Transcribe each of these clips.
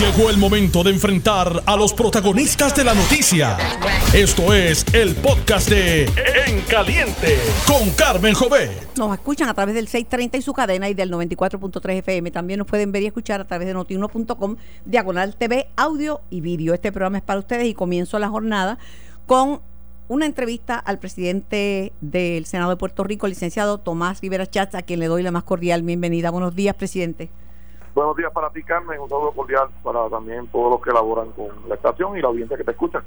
Llegó el momento de enfrentar a los protagonistas de la noticia. Esto es el podcast de En Caliente con Carmen Jovet. Nos escuchan a través del 630 y su cadena y del 94.3 FM. También nos pueden ver y escuchar a través de notiuno.com, diagonal TV, audio y vídeo. Este programa es para ustedes y comienzo la jornada con una entrevista al presidente del Senado de Puerto Rico, licenciado Tomás Rivera Chats, a quien le doy la más cordial bienvenida. Buenos días, presidente. Buenos días para ti, Carmen. Un saludo cordial para también todos los que elaboran con la estación y la audiencia que te escucha.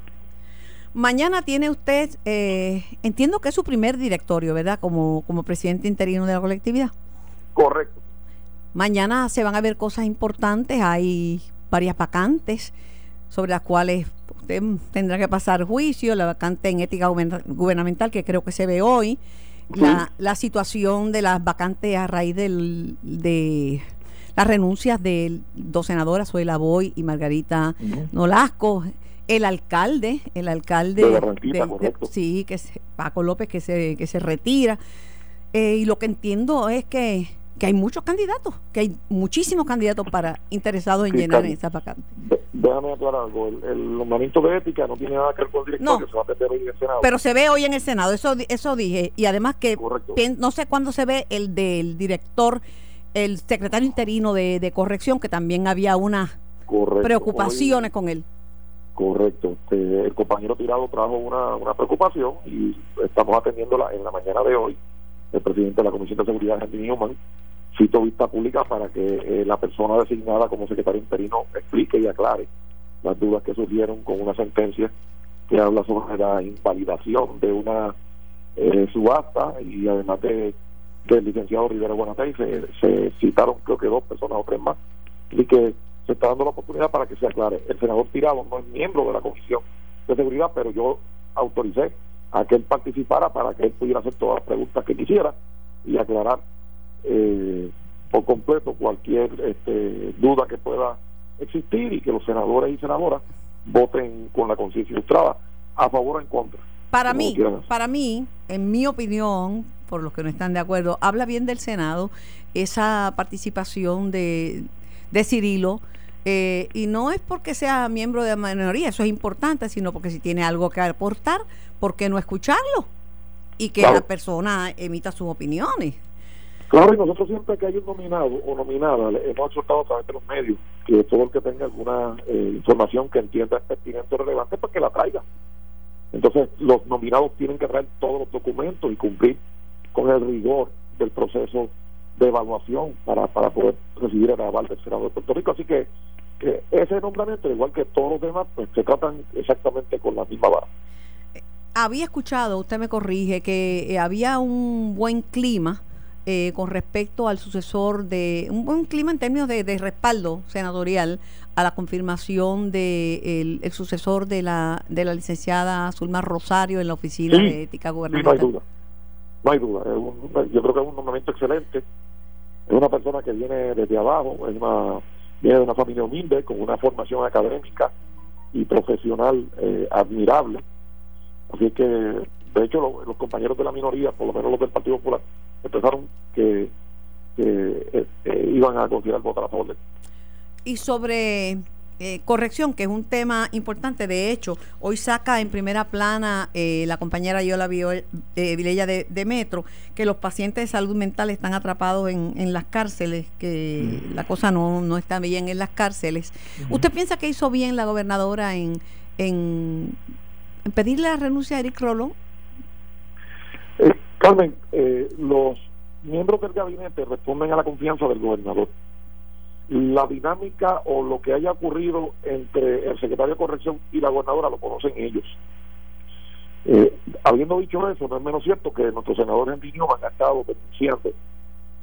Mañana tiene usted, eh, entiendo que es su primer directorio, ¿verdad? Como, como presidente interino de la colectividad. Correcto. Mañana se van a ver cosas importantes. Hay varias vacantes sobre las cuales usted tendrá que pasar juicio. La vacante en ética gubernamental, que creo que se ve hoy. La, la situación de las vacantes a raíz del, de las renuncias de dos senadoras, Zoila Boy y Margarita Nolasco, el alcalde, el alcalde de, sí, que es Paco López que se, que se retira. Eh, y lo que entiendo es que, que, hay muchos candidatos, que hay muchísimos candidatos para interesados en llenar esa vacante. Déjame aclarar algo, el, nombramiento de ética no tiene nada que ver con el directorio, se va a meter hoy en el Senado. Pero se ve hoy en el Senado, eso, eso dije. Y además que no sé cuándo se ve el del director el secretario interino de, corrección, que también había unas preocupaciones con él. Correcto. Este, el compañero Tirado trajo una, una preocupación y estamos atendiéndola en la mañana de hoy. El presidente de la Comisión de Seguridad, Andy Newman, citó vista pública para que eh, la persona designada como secretario interino explique y aclare las dudas que surgieron con una sentencia que habla sobre la invalidación de una eh, subasta y además de del licenciado Rivera Buenatay, se, se citaron creo que dos personas o tres más, y que se está dando la oportunidad para que se aclare. El senador Tirado no es miembro de la Comisión de Seguridad, pero yo autoricé a que él participara para que él pudiera hacer todas las preguntas que quisiera y aclarar eh, por completo cualquier este, duda que pueda existir y que los senadores y senadoras voten con la conciencia ilustrada a favor o en contra. Para mí, para mí, en mi opinión, por los que no están de acuerdo, habla bien del Senado esa participación de, de Cirilo. Eh, y no es porque sea miembro de la minoría, eso es importante, sino porque si tiene algo que aportar, ¿por qué no escucharlo? Y que la persona emita sus opiniones. Claro, y nosotros siempre que hay un nominado o nominada, hemos exhortado a través de los medios que todo el que tenga alguna eh, información que entienda pertinente o relevante, pues que la traiga. Entonces, los nominados tienen que traer todos los documentos y cumplir con el rigor del proceso de evaluación para, para poder recibir el aval del Senado de Puerto Rico. Así que, ese nombramiento, igual que todos los demás, pues se tratan exactamente con la misma vara. Había escuchado, usted me corrige, que eh, había un buen clima eh, con respecto al sucesor de, un buen clima en términos de, de respaldo senatorial a la confirmación de el, sucesor de la de la licenciada Zulma Rosario en la oficina de ética gubernamental. no hay duda, no hay duda. yo creo que es un nombramiento excelente. Es una persona que viene desde abajo, es una viene de una familia humilde con una formación académica y profesional eh, admirable. Así que, de hecho, los compañeros de la minoría, por lo menos los del Partido Popular, empezaron que, que eh, iban a considerar votar a favor de y sobre eh, corrección, que es un tema importante. De hecho, hoy saca en primera plana eh, la compañera Yola eh, Vilella de, de, Metro que los pacientes de salud mental están atrapados en, en las cárceles, que mm. la cosa no, no está bien en las cárceles. ¿Usted piensa que hizo bien la gobernadora en, en, pedirle la renuncia a Eric Rollo? Carmen, los miembros del gabinete responden a la confianza del gobernador la dinámica o lo que haya ocurrido entre el secretario de corrección y la gobernadora lo conocen ellos. Eh, habiendo dicho eso, no es menos cierto que nuestros senadores en han estado denunciando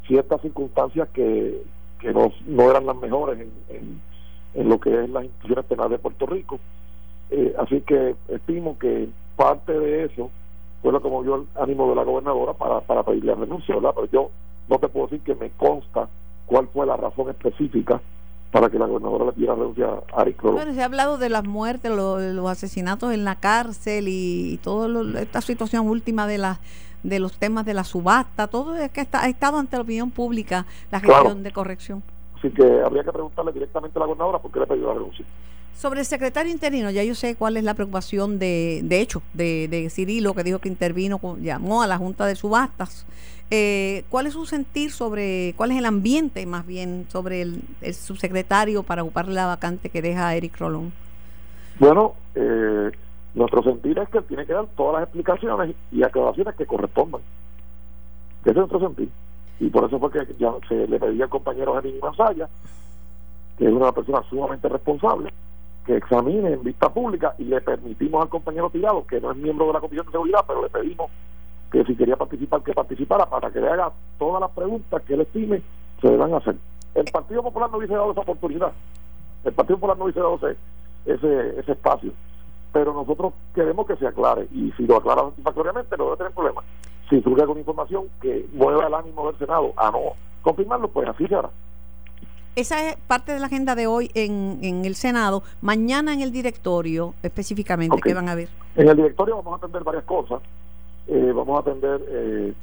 ciertas circunstancias que, no eran las mejores en, en, lo que es las instituciones penales de Puerto Rico. Eh, así que estimo que parte de eso fue lo que movió el ánimo de la gobernadora para, para pedirle renuncia, ¿verdad? Pero yo no te puedo decir que me consta cuál fue la razón específica para que la gobernadora le pidiera renuncia a Ari Bueno, se ha hablado de las muertes, los asesinatos en la cárcel y, toda esta situación última de la de los temas de la subasta, todo es que está, ha estado ante la opinión pública la gestión de corrección. Así que habría que preguntarle directamente a la gobernadora por qué le pidió la renuncia. Sobre el secretario interino, ya yo sé cuál es la preocupación de, de hecho, de, de Cirilo, que dijo que intervino, llamó a la Junta de Subastas. Eh, ¿Cuál es su sentir sobre, cuál es el ambiente más bien sobre el, subsecretario para ocupar la vacante que deja Eric Rolón? Bueno, eh, nuestro sentir es que tiene que dar todas las explicaciones y aclaraciones que correspondan. Ese es nuestro sentir. Y por eso fue que ya se le pedía al compañero Jenny Manzaya, que es una persona sumamente responsable, que examine en vista pública y le permitimos al compañero Tirado, que no es miembro de la Comisión de Seguridad, pero le pedimos que si quería participar, que participara para que le haga todas las preguntas que él estime se deban hacer. El Partido Popular no hubiese dado esa oportunidad. El Partido Popular no hubiese dado ese, ese, ese espacio. Pero nosotros queremos que se aclare y si lo aclara satisfactoriamente no debe tener problema. Si surge alguna información que mueva el ánimo del Senado a no confirmarlo, pues así se hará. Esa es parte de la agenda de hoy en, en el Senado. Mañana en el directorio, específicamente, ¿qué van a ver? En el directorio vamos a atender varias cosas. Eh, vamos a atender, eh,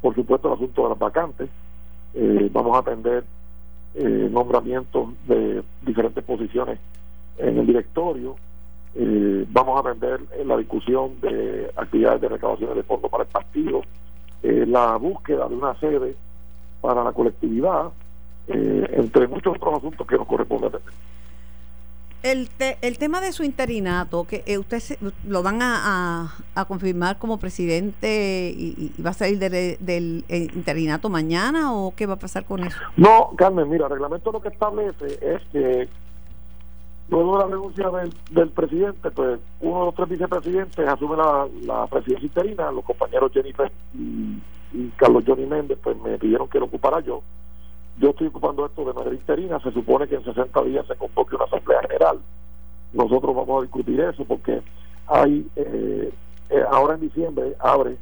por supuesto, el asunto de las vacantes. Eh, vamos a atender nombramientos de diferentes posiciones en el directorio. vamos a atender la discusión de actividades de recaudación de fondos para el partido. la búsqueda de una sede para la colectividad eh, entre muchos otros asuntos que nos corresponde atender. El, el tema de su interinato, que eh, usted lo van a, a, confirmar como presidente y, va a salir del eh, interinato mañana o qué va a pasar con eso? No, Carmen, mira, el reglamento lo que establece es que luego de la renuncia del, del presidente, pues uno de los tres vicepresidentes asume la, la presidencia interina, los compañeros Jennifer y, y Carlos Johnny Méndez, pues me pidieron que lo ocupara yo yo estoy ocupando esto de manera interina, se supone que en 60 días se convoque una asamblea general. Nosotros vamos a discutir eso porque hay, eh, eh, ahora en diciembre abre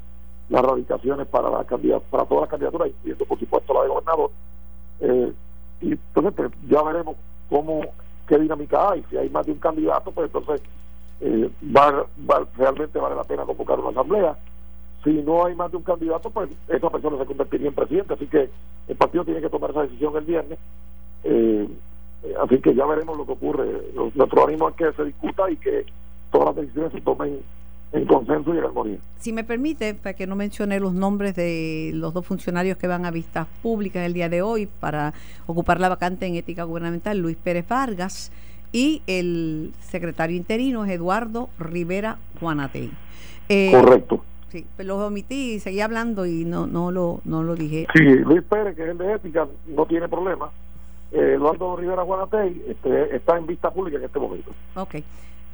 las radicaciones para la para todas las candidaturas, incluyendo por supuesto la de gobernador. Eh, y entonces pues, ya veremos cómo, qué dinámica hay. Si hay más de un candidato, pues entonces va, va, realmente vale la pena convocar una asamblea si no hay más de un candidato, pues esa persona se convertiría en presidente. Así que el partido tiene que tomar esa decisión el viernes. Eh, así que ya veremos lo que ocurre. Nuestro ánimo es que se discuta y que todas las decisiones se tomen en consenso y en armonía. Si me permite, para que no mencione los nombres de los dos funcionarios que van a vistas públicas el día de hoy para ocupar la vacante en ética gubernamental, Luis Pérez Vargas y el secretario interino es Eduardo Rivera Juanatey. Eh, Correcto Sí, pero pues lo omití y seguí hablando y no no lo no lo dije. Sí, Luis Pérez, que es el de ética, no tiene problema. Eh, Eduardo Rivera Guanatey este, está en vista pública en este momento. Ok.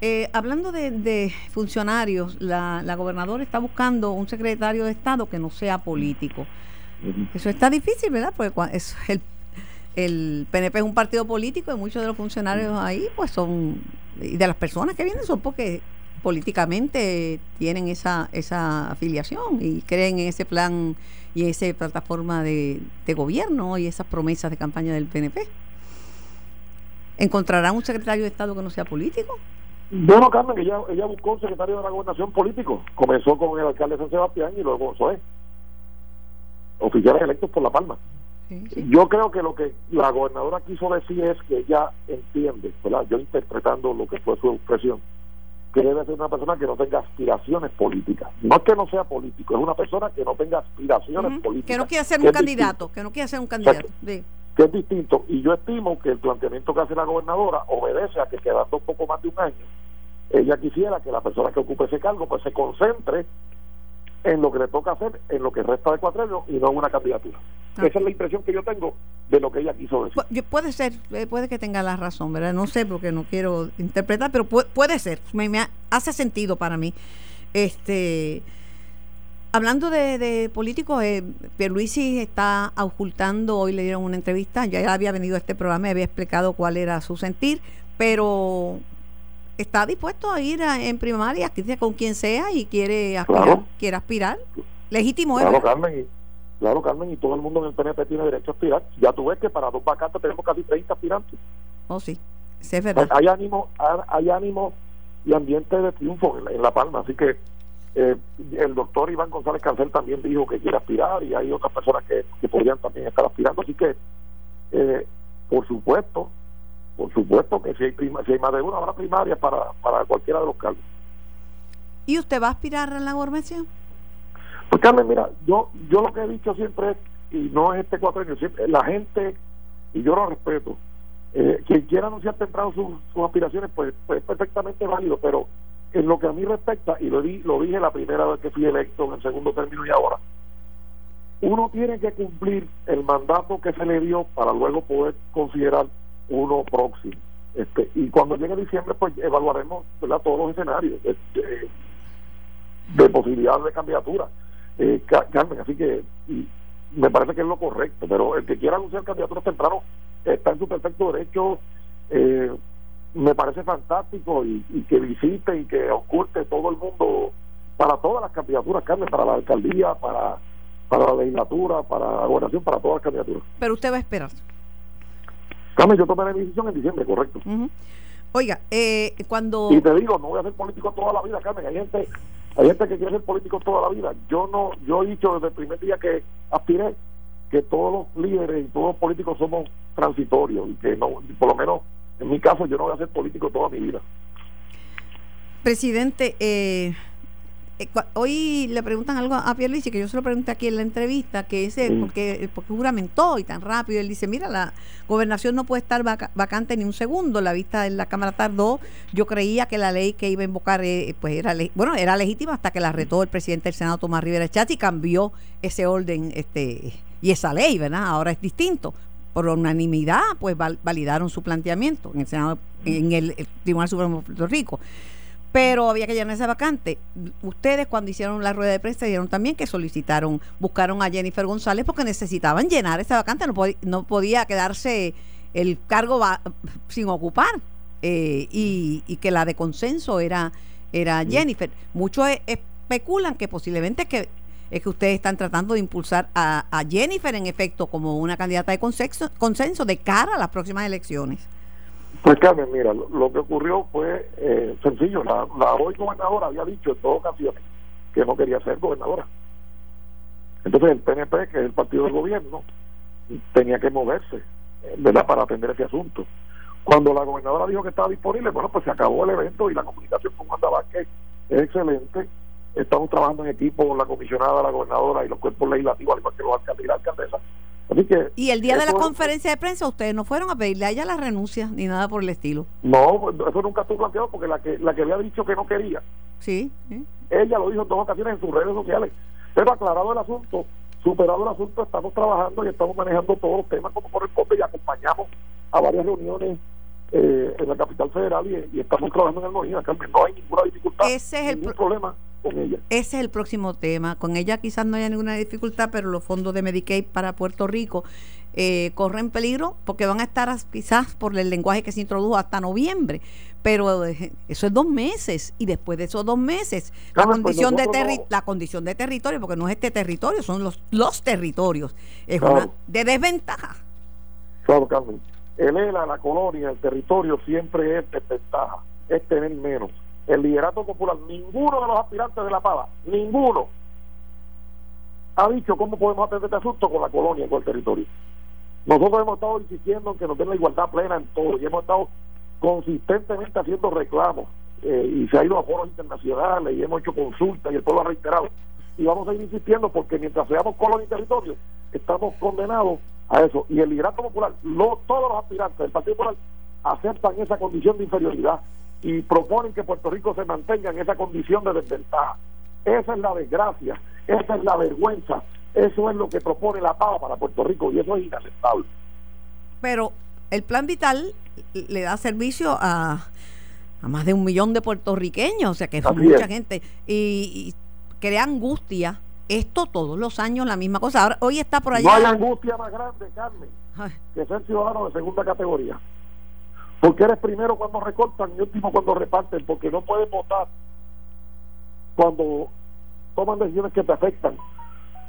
Eh, hablando de, funcionarios, la, la gobernadora está buscando un secretario de Estado que no sea político. Eso está difícil, ¿verdad? Porque es el, el PNP es un partido político y muchos de los funcionarios ahí pues son, y de las personas que vienen son porque políticamente tienen esa, esa afiliación y creen en ese plan y esa plataforma de, gobierno y esas promesas de campaña del PNP. ¿Encontrarán un secretario de Estado que no sea político? Bueno, Carmen, ella, ella buscó un secretario de la gobernación político. Comenzó con el alcalde de San Sebastián y luego es. Oficiales electos por La Palma. Yo creo que lo que la gobernadora quiso decir es que ella entiende, ¿verdad? Yo interpretando lo que fue su expresión, que debe ser una persona que no tenga aspiraciones políticas. No es que no sea político, es una persona que no tenga aspiraciones políticas. Que no quiera ser un candidato, que no quiera ser un candidato. que, es distinto. Y yo estimo que el planteamiento que hace la gobernadora obedece a que quedando un poco más de un año, ella quisiera que la persona que ocupe ese cargo pues se concentre en lo que le toca hacer en lo que resta de cuatro y no en una candidatura. Esa es la impresión que yo tengo de lo que ella quiso decir. puede ser, eh, puede que tenga la razón, ¿verdad? No sé porque no quiero interpretar, pero puede, ser, me, hace sentido para mí. Este Hablando de, de políticos, eh, Pierluisi está ocultando, hoy le dieron una entrevista, ya había venido a este programa y había explicado cuál era su sentir, pero está dispuesto a ir en primaria, con quien sea y quiere aspirar, quiere aspirar. Legítimo claro, Carmen, y, claro, Carmen, y todo el mundo en el PNP tiene derecho a aspirar. Ya tú ves que para dos vacantes tenemos casi 30 aspirantes. Oh, sí, sí es verdad. Hay ánimo, hay ánimo y ambiente de triunfo en la, Palma, así que eh, el doctor Iván González Cancel también dijo que quiere aspirar y hay otras personas que, podrían también estar aspirando, así que eh, por supuesto, por supuesto que si hay, prima, si hay más de una, habrá primaria para, para cualquiera de los cargos. ¿Y usted va a aspirar a la gobernación? Pues Carmen, mira, yo yo lo que he dicho siempre es, y no es este cuatro años, siempre, la gente, y yo lo respeto, eh, quien quiera anunciar temprano sus, sus aspiraciones, pues, pues es perfectamente válido, pero en lo que a mí respecta, y lo, di, lo dije la primera vez que fui electo en el segundo término y ahora, uno tiene que cumplir el mandato que se le dio para luego poder considerar uno próximo. Este, y cuando llegue diciembre, pues evaluaremos ¿verdad? todos los escenarios de, de, de posibilidades de candidatura. Eh, Carmen, así que me parece que es lo correcto, pero el que quiera anunciar candidaturas temprano está en su perfecto derecho. Eh, me parece fantástico y, y, que visite y que oculte todo el mundo para todas las candidaturas, Carmen, para la alcaldía, para, para la legislatura, para la gobernación, para todas las candidaturas. Pero usted va a esperar. Carmen, yo tomaré mi decisión en diciembre, correcto. Uh -huh. Oiga, eh, cuando... Y te digo, no voy a ser político toda la vida, Carmen. Hay gente, hay gente que quiere ser político toda la vida. Yo no, yo he dicho desde el primer día que aspiré que todos los líderes y todos los políticos somos transitorios y que no, por lo menos en mi caso yo no voy a ser político toda mi vida. Presidente, eh, eh, hoy le preguntan algo a Pierluisi, que yo se lo pregunté aquí en la entrevista, que ese, sí. porque, porque juramentó y tan rápido, él dice, mira, la gobernación no puede estar vaca vacante ni un segundo, la vista en la Cámara tardó, yo creía que la ley que iba a invocar, eh, pues era, bueno, era legítima hasta que la retó el presidente del Senado, Tomás Rivera Chat, y cambió ese orden este y esa ley, ¿verdad? Ahora es distinto. Por unanimidad, pues val validaron su planteamiento en el Senado, en el, el Tribunal Supremo de Puerto Rico pero había que llenar esa vacante. Ustedes cuando hicieron la rueda de prensa dijeron también que solicitaron, buscaron a Jennifer González porque necesitaban llenar esa vacante, no, pod no podía quedarse el cargo sin ocupar eh, y, y, que la de consenso era, era Jennifer. Muchos e especulan que posiblemente que es que ustedes están tratando de impulsar a, a Jennifer en efecto como una candidata de consenso, consenso de cara a las próximas elecciones. Pues Carmen, mira, lo, que ocurrió fue eh, sencillo. La, la, hoy gobernadora había dicho en dos ocasiones que no quería ser gobernadora. Entonces el PNP, que es el partido del gobierno, tenía que moverse, ¿verdad?, para atender ese asunto. Cuando la gobernadora dijo que estaba disponible, bueno, pues se acabó el evento y la comunicación con Wanda Vázquez es excelente. Estamos trabajando en equipo con la comisionada, la gobernadora y los cuerpos legislativos, al igual que los alcaldes y la alcaldesa, Así que y el día de la conferencia de prensa ustedes no fueron a pedirle a ella la renuncia ni nada por el estilo. No, eso nunca estuvo planteado porque la que la que había dicho que no quería. Sí. Ella lo dijo en dos ocasiones en sus redes sociales. Pero aclarado el asunto, superado el asunto, estamos trabajando y estamos manejando todos los temas como corresponde y acompañamos a varias reuniones eh, en la capital federal y, y estamos trabajando en el Carmen. No hay ninguna dificultad, Ese es ningún el pro problema con ella. Ese es el próximo tema. Con ella quizás no haya ninguna dificultad, pero los fondos de Medicaid para Puerto Rico eh, corren peligro porque van a estar quizás por el lenguaje que se introdujo hasta noviembre. Pero eh, eso es dos meses y después de esos dos meses la Carmen, condición pues de terri no- la condición de territorio porque no es este territorio son los los territorios es Claro. una de desventaja Claro, Carmen. El ELA, la colonia, el territorio siempre es desventaja, es tener menos. El liderato popular, ninguno de los aspirantes de la pava, ninguno, ha dicho cómo podemos atender este asunto con la colonia con el territorio. Nosotros hemos estado insistiendo en que nos den la igualdad plena en todo y hemos estado consistentemente haciendo reclamos eh, y se ha ido a foros internacionales y hemos hecho consultas y el pueblo ha reiterado. Y vamos a ir insistiendo porque mientras seamos colonia y territorio, estamos condenados a eso. Y el liderato popular, lo- todos los aspirantes del Partido Popular aceptan esa condición de inferioridad y proponen que Puerto Rico se mantenga en esa condición de desventaja. Esa es la desgracia, esa es la vergüenza, eso es lo que propone la PAVA para Puerto Rico y eso es inaceptable. pero el plan vital le da servicio a, a más de un millón de puertorriqueños, o sea que es Así mucha es. gente y, y crea angustia. Esto todos los años la misma cosa. Ahora hoy está por allá. No hay angustia más grande, Carmen, Ay, que ser ciudadano de segunda categoría. Porque eres primero cuando recortan y último cuando reparten, porque no puedes votar cuando toman decisiones que te afectan.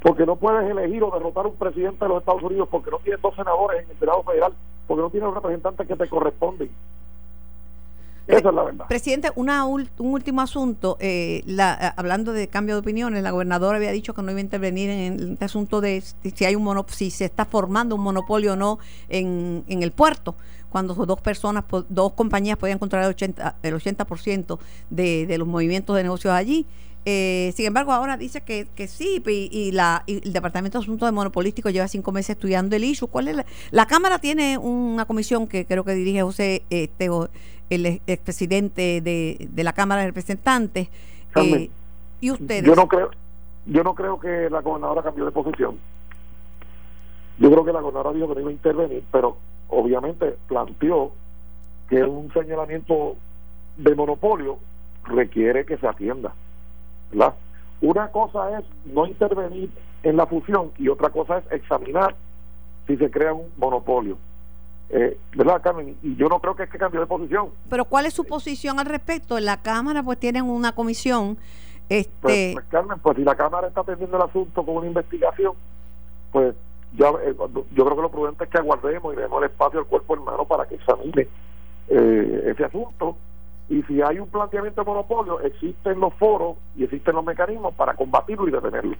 Porque no puedes elegir o derrotar un presidente de los Estados Unidos porque no tienes dos senadores en el Senado Federal, porque no tienes los representantes que te corresponden. Esa es la verdad. Presidente, una un último asunto. Eh, la, hablando de cambio de opiniones, la gobernadora había dicho que no iba a intervenir en este asunto de si hay un si se está formando un monopolio o no en, en el puerto cuando dos personas, dos compañías podían controlar el 80%, el 80 de, de los movimientos de negocios allí. Eh, sin embargo, ahora dice que, que sí, y, la, el Departamento de Asuntos de Monopolístico lleva cinco meses estudiando el issue. ¿Cuál es la, Cámara tiene una comisión que creo que dirige José, este, el expresidente de, de la Cámara de Representantes. Eh, ¿Y ustedes? Yo no creo, yo no creo que la gobernadora cambió de posición. Yo creo que la gobernadora dijo que no iba a intervenir, pero obviamente planteó que un señalamiento de monopolio requiere que se atienda. ¿verdad? Una cosa es no intervenir en la fusión y otra cosa es examinar si se crea un monopolio. Eh, ¿Verdad, Carmen? Y yo no creo que es que cambió de posición. Pero ¿cuál es su posición al respecto? En la Cámara pues tienen una comisión. Este... Pues, pues Carmen, pues si la Cámara está atendiendo el asunto con una investigación, pues ya, eh, yo creo que lo prudente es que aguardemos y demos el espacio al cuerpo hermano para que examine eh, ese asunto. Y si hay un planteamiento de monopolio, existen los foros y existen los mecanismos para combatirlo y detenerlo.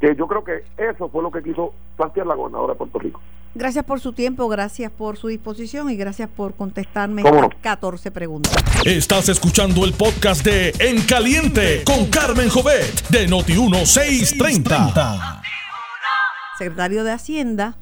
Que yo creo que eso fue lo que quiso plantear la gobernadora de Puerto Rico. Gracias por su tiempo, gracias por su disposición y gracias por contestarme estas 14 preguntas. Estás escuchando el podcast de En Caliente con Carmen Jovet de Noti 1630 secretario de Hacienda,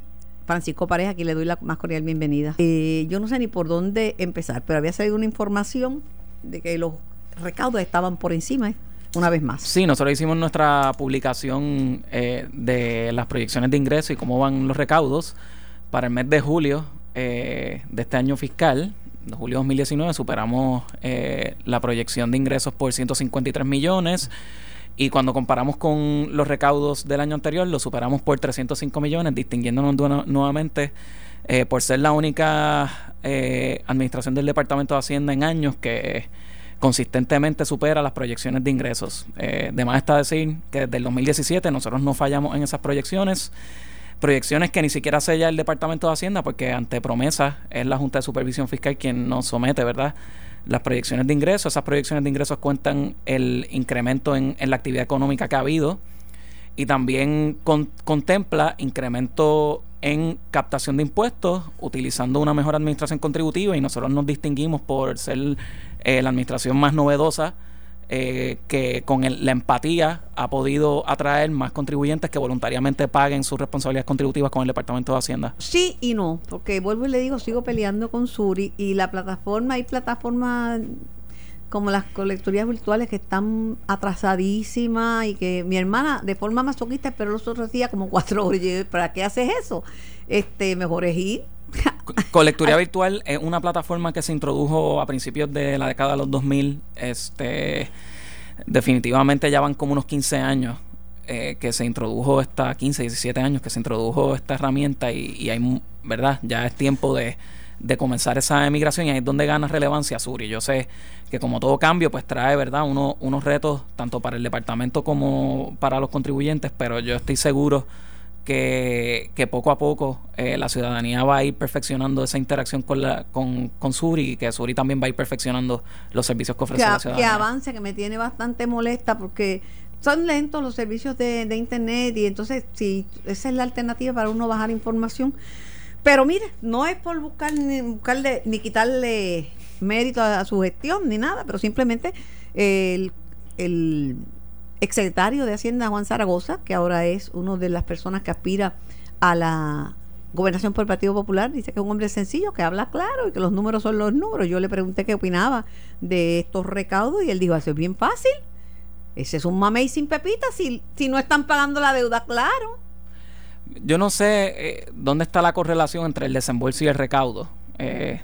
Francisco Pareja, aquí le doy la más cordial bienvenida. Eh, yo no sé ni por dónde empezar, pero había salido una información de que los recaudos estaban por encima. ¿eh? Una vez más. Sí, nosotros hicimos nuestra publicación eh, de las proyecciones de ingresos y cómo van los recaudos para el mes de julio de este año fiscal. De julio 2019 superamos la proyección de ingresos por 153 millones. Y cuando comparamos con los recaudos del año anterior, lo superamos por 305 millones, distinguiéndonos nuevamente eh, por ser la única eh, administración del Departamento de Hacienda en años que consistentemente supera las proyecciones de ingresos. Eh, está decir que desde el 2017 nosotros no fallamos en esas proyecciones. Proyecciones que ni siquiera sella el Departamento de Hacienda, porque ante promesa es la Junta de Supervisión Fiscal quien nos somete, ¿verdad? Las proyecciones de ingresos. Esas proyecciones de ingresos cuentan el incremento en, la actividad económica que ha habido y también contempla incremento en captación de impuestos utilizando una mejor administración contributiva y nosotros nos distinguimos por ser eh, la administración más novedosa eh, que con la empatía ha podido atraer más contribuyentes que voluntariamente paguen sus responsabilidades contributivas con el Departamento de Hacienda? Sí y no, porque vuelvo y le digo, sigo peleando con Suri y la plataforma, hay plataformas como las colectorías virtuales que están atrasadísimas y que mi hermana de forma masoquista pero los otros días como cuatro horas ¿para qué haces eso? Este, mejor es ir Colecturía Virtual es una plataforma que se introdujo a principios de la década de los 2000. Este, definitivamente ya van como unos 15 años eh, que se introdujo esta, 15, 17 años que se introdujo esta herramienta y, hay, ¿verdad? Ya es tiempo de, comenzar esa emigración y ahí es donde gana relevancia Suri. Yo sé que como todo cambio, pues trae, ¿verdad? Uno, unos retos tanto para el departamento como para los contribuyentes, pero yo estoy seguro que, que poco a poco eh, la ciudadanía va a ir perfeccionando esa interacción con, la, con, con Suri y que Suri también va a ir perfeccionando los servicios que ofrece la ciudadanía. Que avance, que me tiene bastante molesta porque son lentos los servicios de, de internet y entonces si esa es la alternativa para uno bajar información. Pero mire, no es por buscar ni, buscarle, ni quitarle mérito a, su gestión ni nada, pero simplemente el, el exsecretario de Hacienda Juan Zaragoza, que ahora es una de las personas que aspira a la gobernación por el Partido Popular, dice que es un hombre sencillo, que habla claro y que los números son los números. Yo le pregunté qué opinaba de estos recaudos y él dijo, eso es bien fácil. Ese es un mamey sin pepita si, si no están pagando la deuda, claro. Yo no sé eh, dónde está la correlación entre el desembolso y el recaudo. Eh,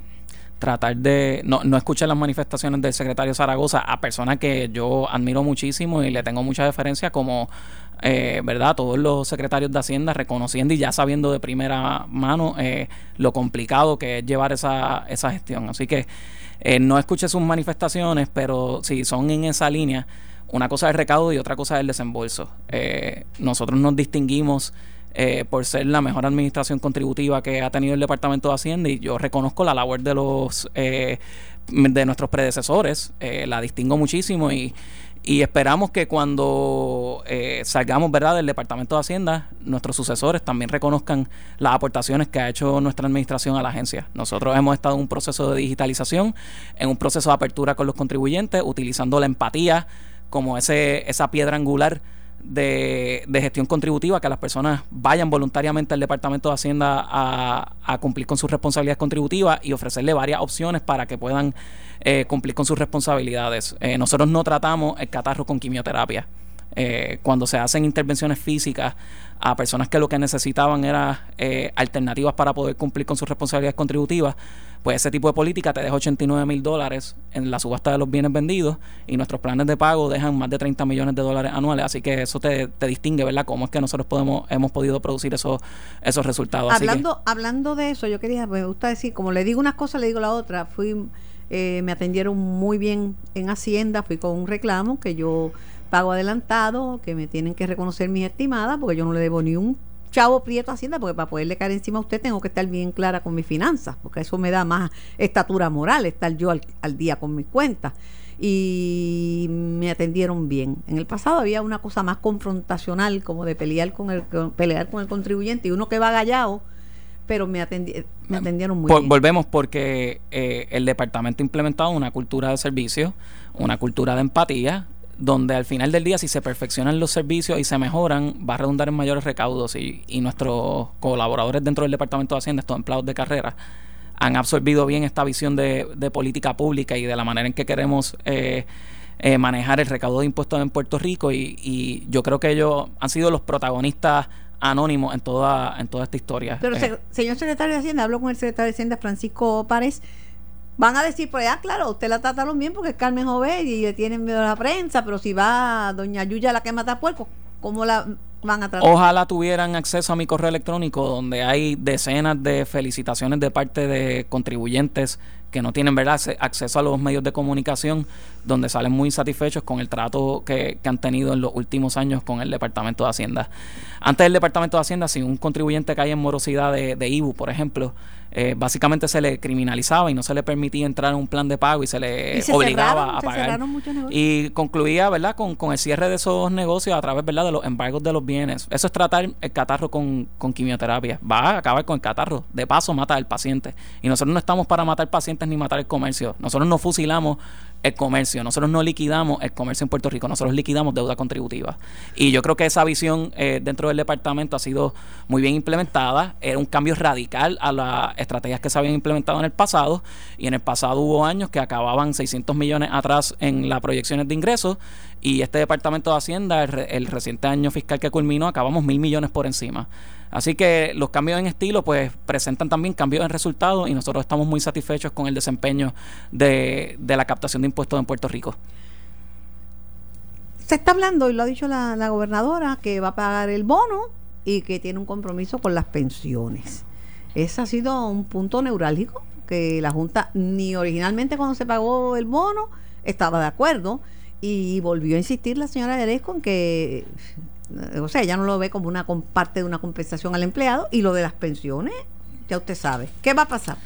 tratar de no, no escuchar las manifestaciones del secretario Zaragoza a personas que yo admiro muchísimo y le tengo mucha deferencia como eh, verdad todos los secretarios de Hacienda reconociendo y ya sabiendo de primera mano eh, lo complicado que es llevar esa, esa gestión. Así que eh, no escuche sus manifestaciones pero si son en esa línea una cosa es el recaudo y otra cosa es el desembolso. Nosotros nos distinguimos eh, por ser la mejor administración contributiva que ha tenido el Departamento de Hacienda y yo reconozco la labor de los eh, de nuestros predecesores. Eh, la distingo muchísimo y, y esperamos que cuando eh, salgamos verdad del Departamento de Hacienda, nuestros sucesores también reconozcan las aportaciones que ha hecho nuestra administración a la agencia. Nosotros hemos estado en un proceso de digitalización, en un proceso de apertura con los contribuyentes, utilizando la empatía como ese, esa piedra angular de, gestión contributiva, que las personas vayan voluntariamente al Departamento de Hacienda a, cumplir con sus responsabilidades contributivas y ofrecerle varias opciones para que puedan eh, cumplir con sus responsabilidades. Eh, nosotros no tratamos el catarro con quimioterapia. Eh, cuando se hacen intervenciones físicas a personas que lo que necesitaban era alternativas para poder cumplir con sus responsabilidades contributivas, pues ese tipo de política te deja 89 mil dólares en la subasta de los bienes vendidos y nuestros planes de pago dejan más de 30 millones de dólares anuales. Así que eso te, distingue, ¿verdad? Cómo es que nosotros podemos hemos podido producir esos, esos resultados. Hablando, hablando de eso, yo quería, me gusta decir, como le digo una cosa, le digo la otra. Fui, eh, me atendieron muy bien en Hacienda, fui con un reclamo que yo pago adelantado, que me tienen que reconocer mis estimadas, porque yo no le debo ni un chavo prieto Hacienda, porque para poderle caer encima a usted tengo que estar bien clara con mis finanzas, porque eso me da más estatura moral, estar yo al, día con mis cuentas. Y me atendieron bien. En el pasado había una cosa más confrontacional, como de pelear con el, pelear con el contribuyente, y uno que va gallado, pero me, me atendieron muy bien. Volvemos porque eh, el departamento ha implementado una cultura de servicio, una cultura de empatía, donde al final del día si se perfeccionan los servicios y se mejoran, va a redundar en mayores recaudos y, nuestros colaboradores dentro del Departamento de Hacienda, estos empleados de carrera, han absorbido bien esta visión de, política pública y de la manera en que queremos eh, eh, manejar el recaudo de impuestos en Puerto Rico y, yo creo que ellos han sido los protagonistas anónimos en toda, en toda esta historia. Pero, eh, señor secretario de Hacienda, hablo con el secretario de Hacienda, Francisco Párez, van a decir, pues, ah, claro, usted la trataron bien porque es Carmen Jovet y le tienen miedo a la prensa, pero si va doña Yuya la que mata puerco, ¿cómo la van a tratar? Ojalá tuvieran acceso a mi correo electrónico donde hay decenas de felicitaciones de parte de contribuyentes que no tienen verdad acceso a los medios de comunicación, donde salen muy satisfechos con el trato que, han tenido en los últimos años con el Departamento de Hacienda. Antes del Departamento de Hacienda, si un contribuyente cae en morosidad de, de IBU, por ejemplo, eh, básicamente se le criminalizaba y no se le permitía entrar en un plan de pago y se le obligaba a pagar. Y concluía, ¿verdad?, con, con, el cierre de esos negocios a través, ¿verdad?, de los embargos de los bienes. Eso es tratar el catarro con, con quimioterapia. Va a acabar con el catarro. De paso, mata al paciente. Y nosotros no estamos para matar pacientes ni matar el comercio. Nosotros no fusilamos el comercio. Nosotros no liquidamos el comercio en Puerto Rico, nosotros liquidamos deuda contributiva. Y yo creo que esa visión eh, dentro del departamento ha sido muy bien implementada. Era un cambio radical a las estrategias que se habían implementado en el pasado. Y en el pasado hubo años que acababan 600 millones atrás en las proyecciones de ingresos. Y este departamento de Hacienda, el, el reciente año fiscal que culminó, acabamos mil millones por encima. Así que los cambios en estilo pues presentan también cambios en resultados y nosotros estamos muy satisfechos con el desempeño de, de la captación de impuestos en Puerto Rico. Se está hablando, y lo ha dicho la, la gobernadora, que va a pagar el bono y que tiene un compromiso con las pensiones. Ese ha sido un punto neurálgico que la Junta ni originalmente cuando se pagó el bono estaba de acuerdo y volvió a insistir la señora Deresco en que o sea, ella no lo ve como una parte de una compensación al empleado y lo de las pensiones, ya usted sabe. ¿Qué va a pasar?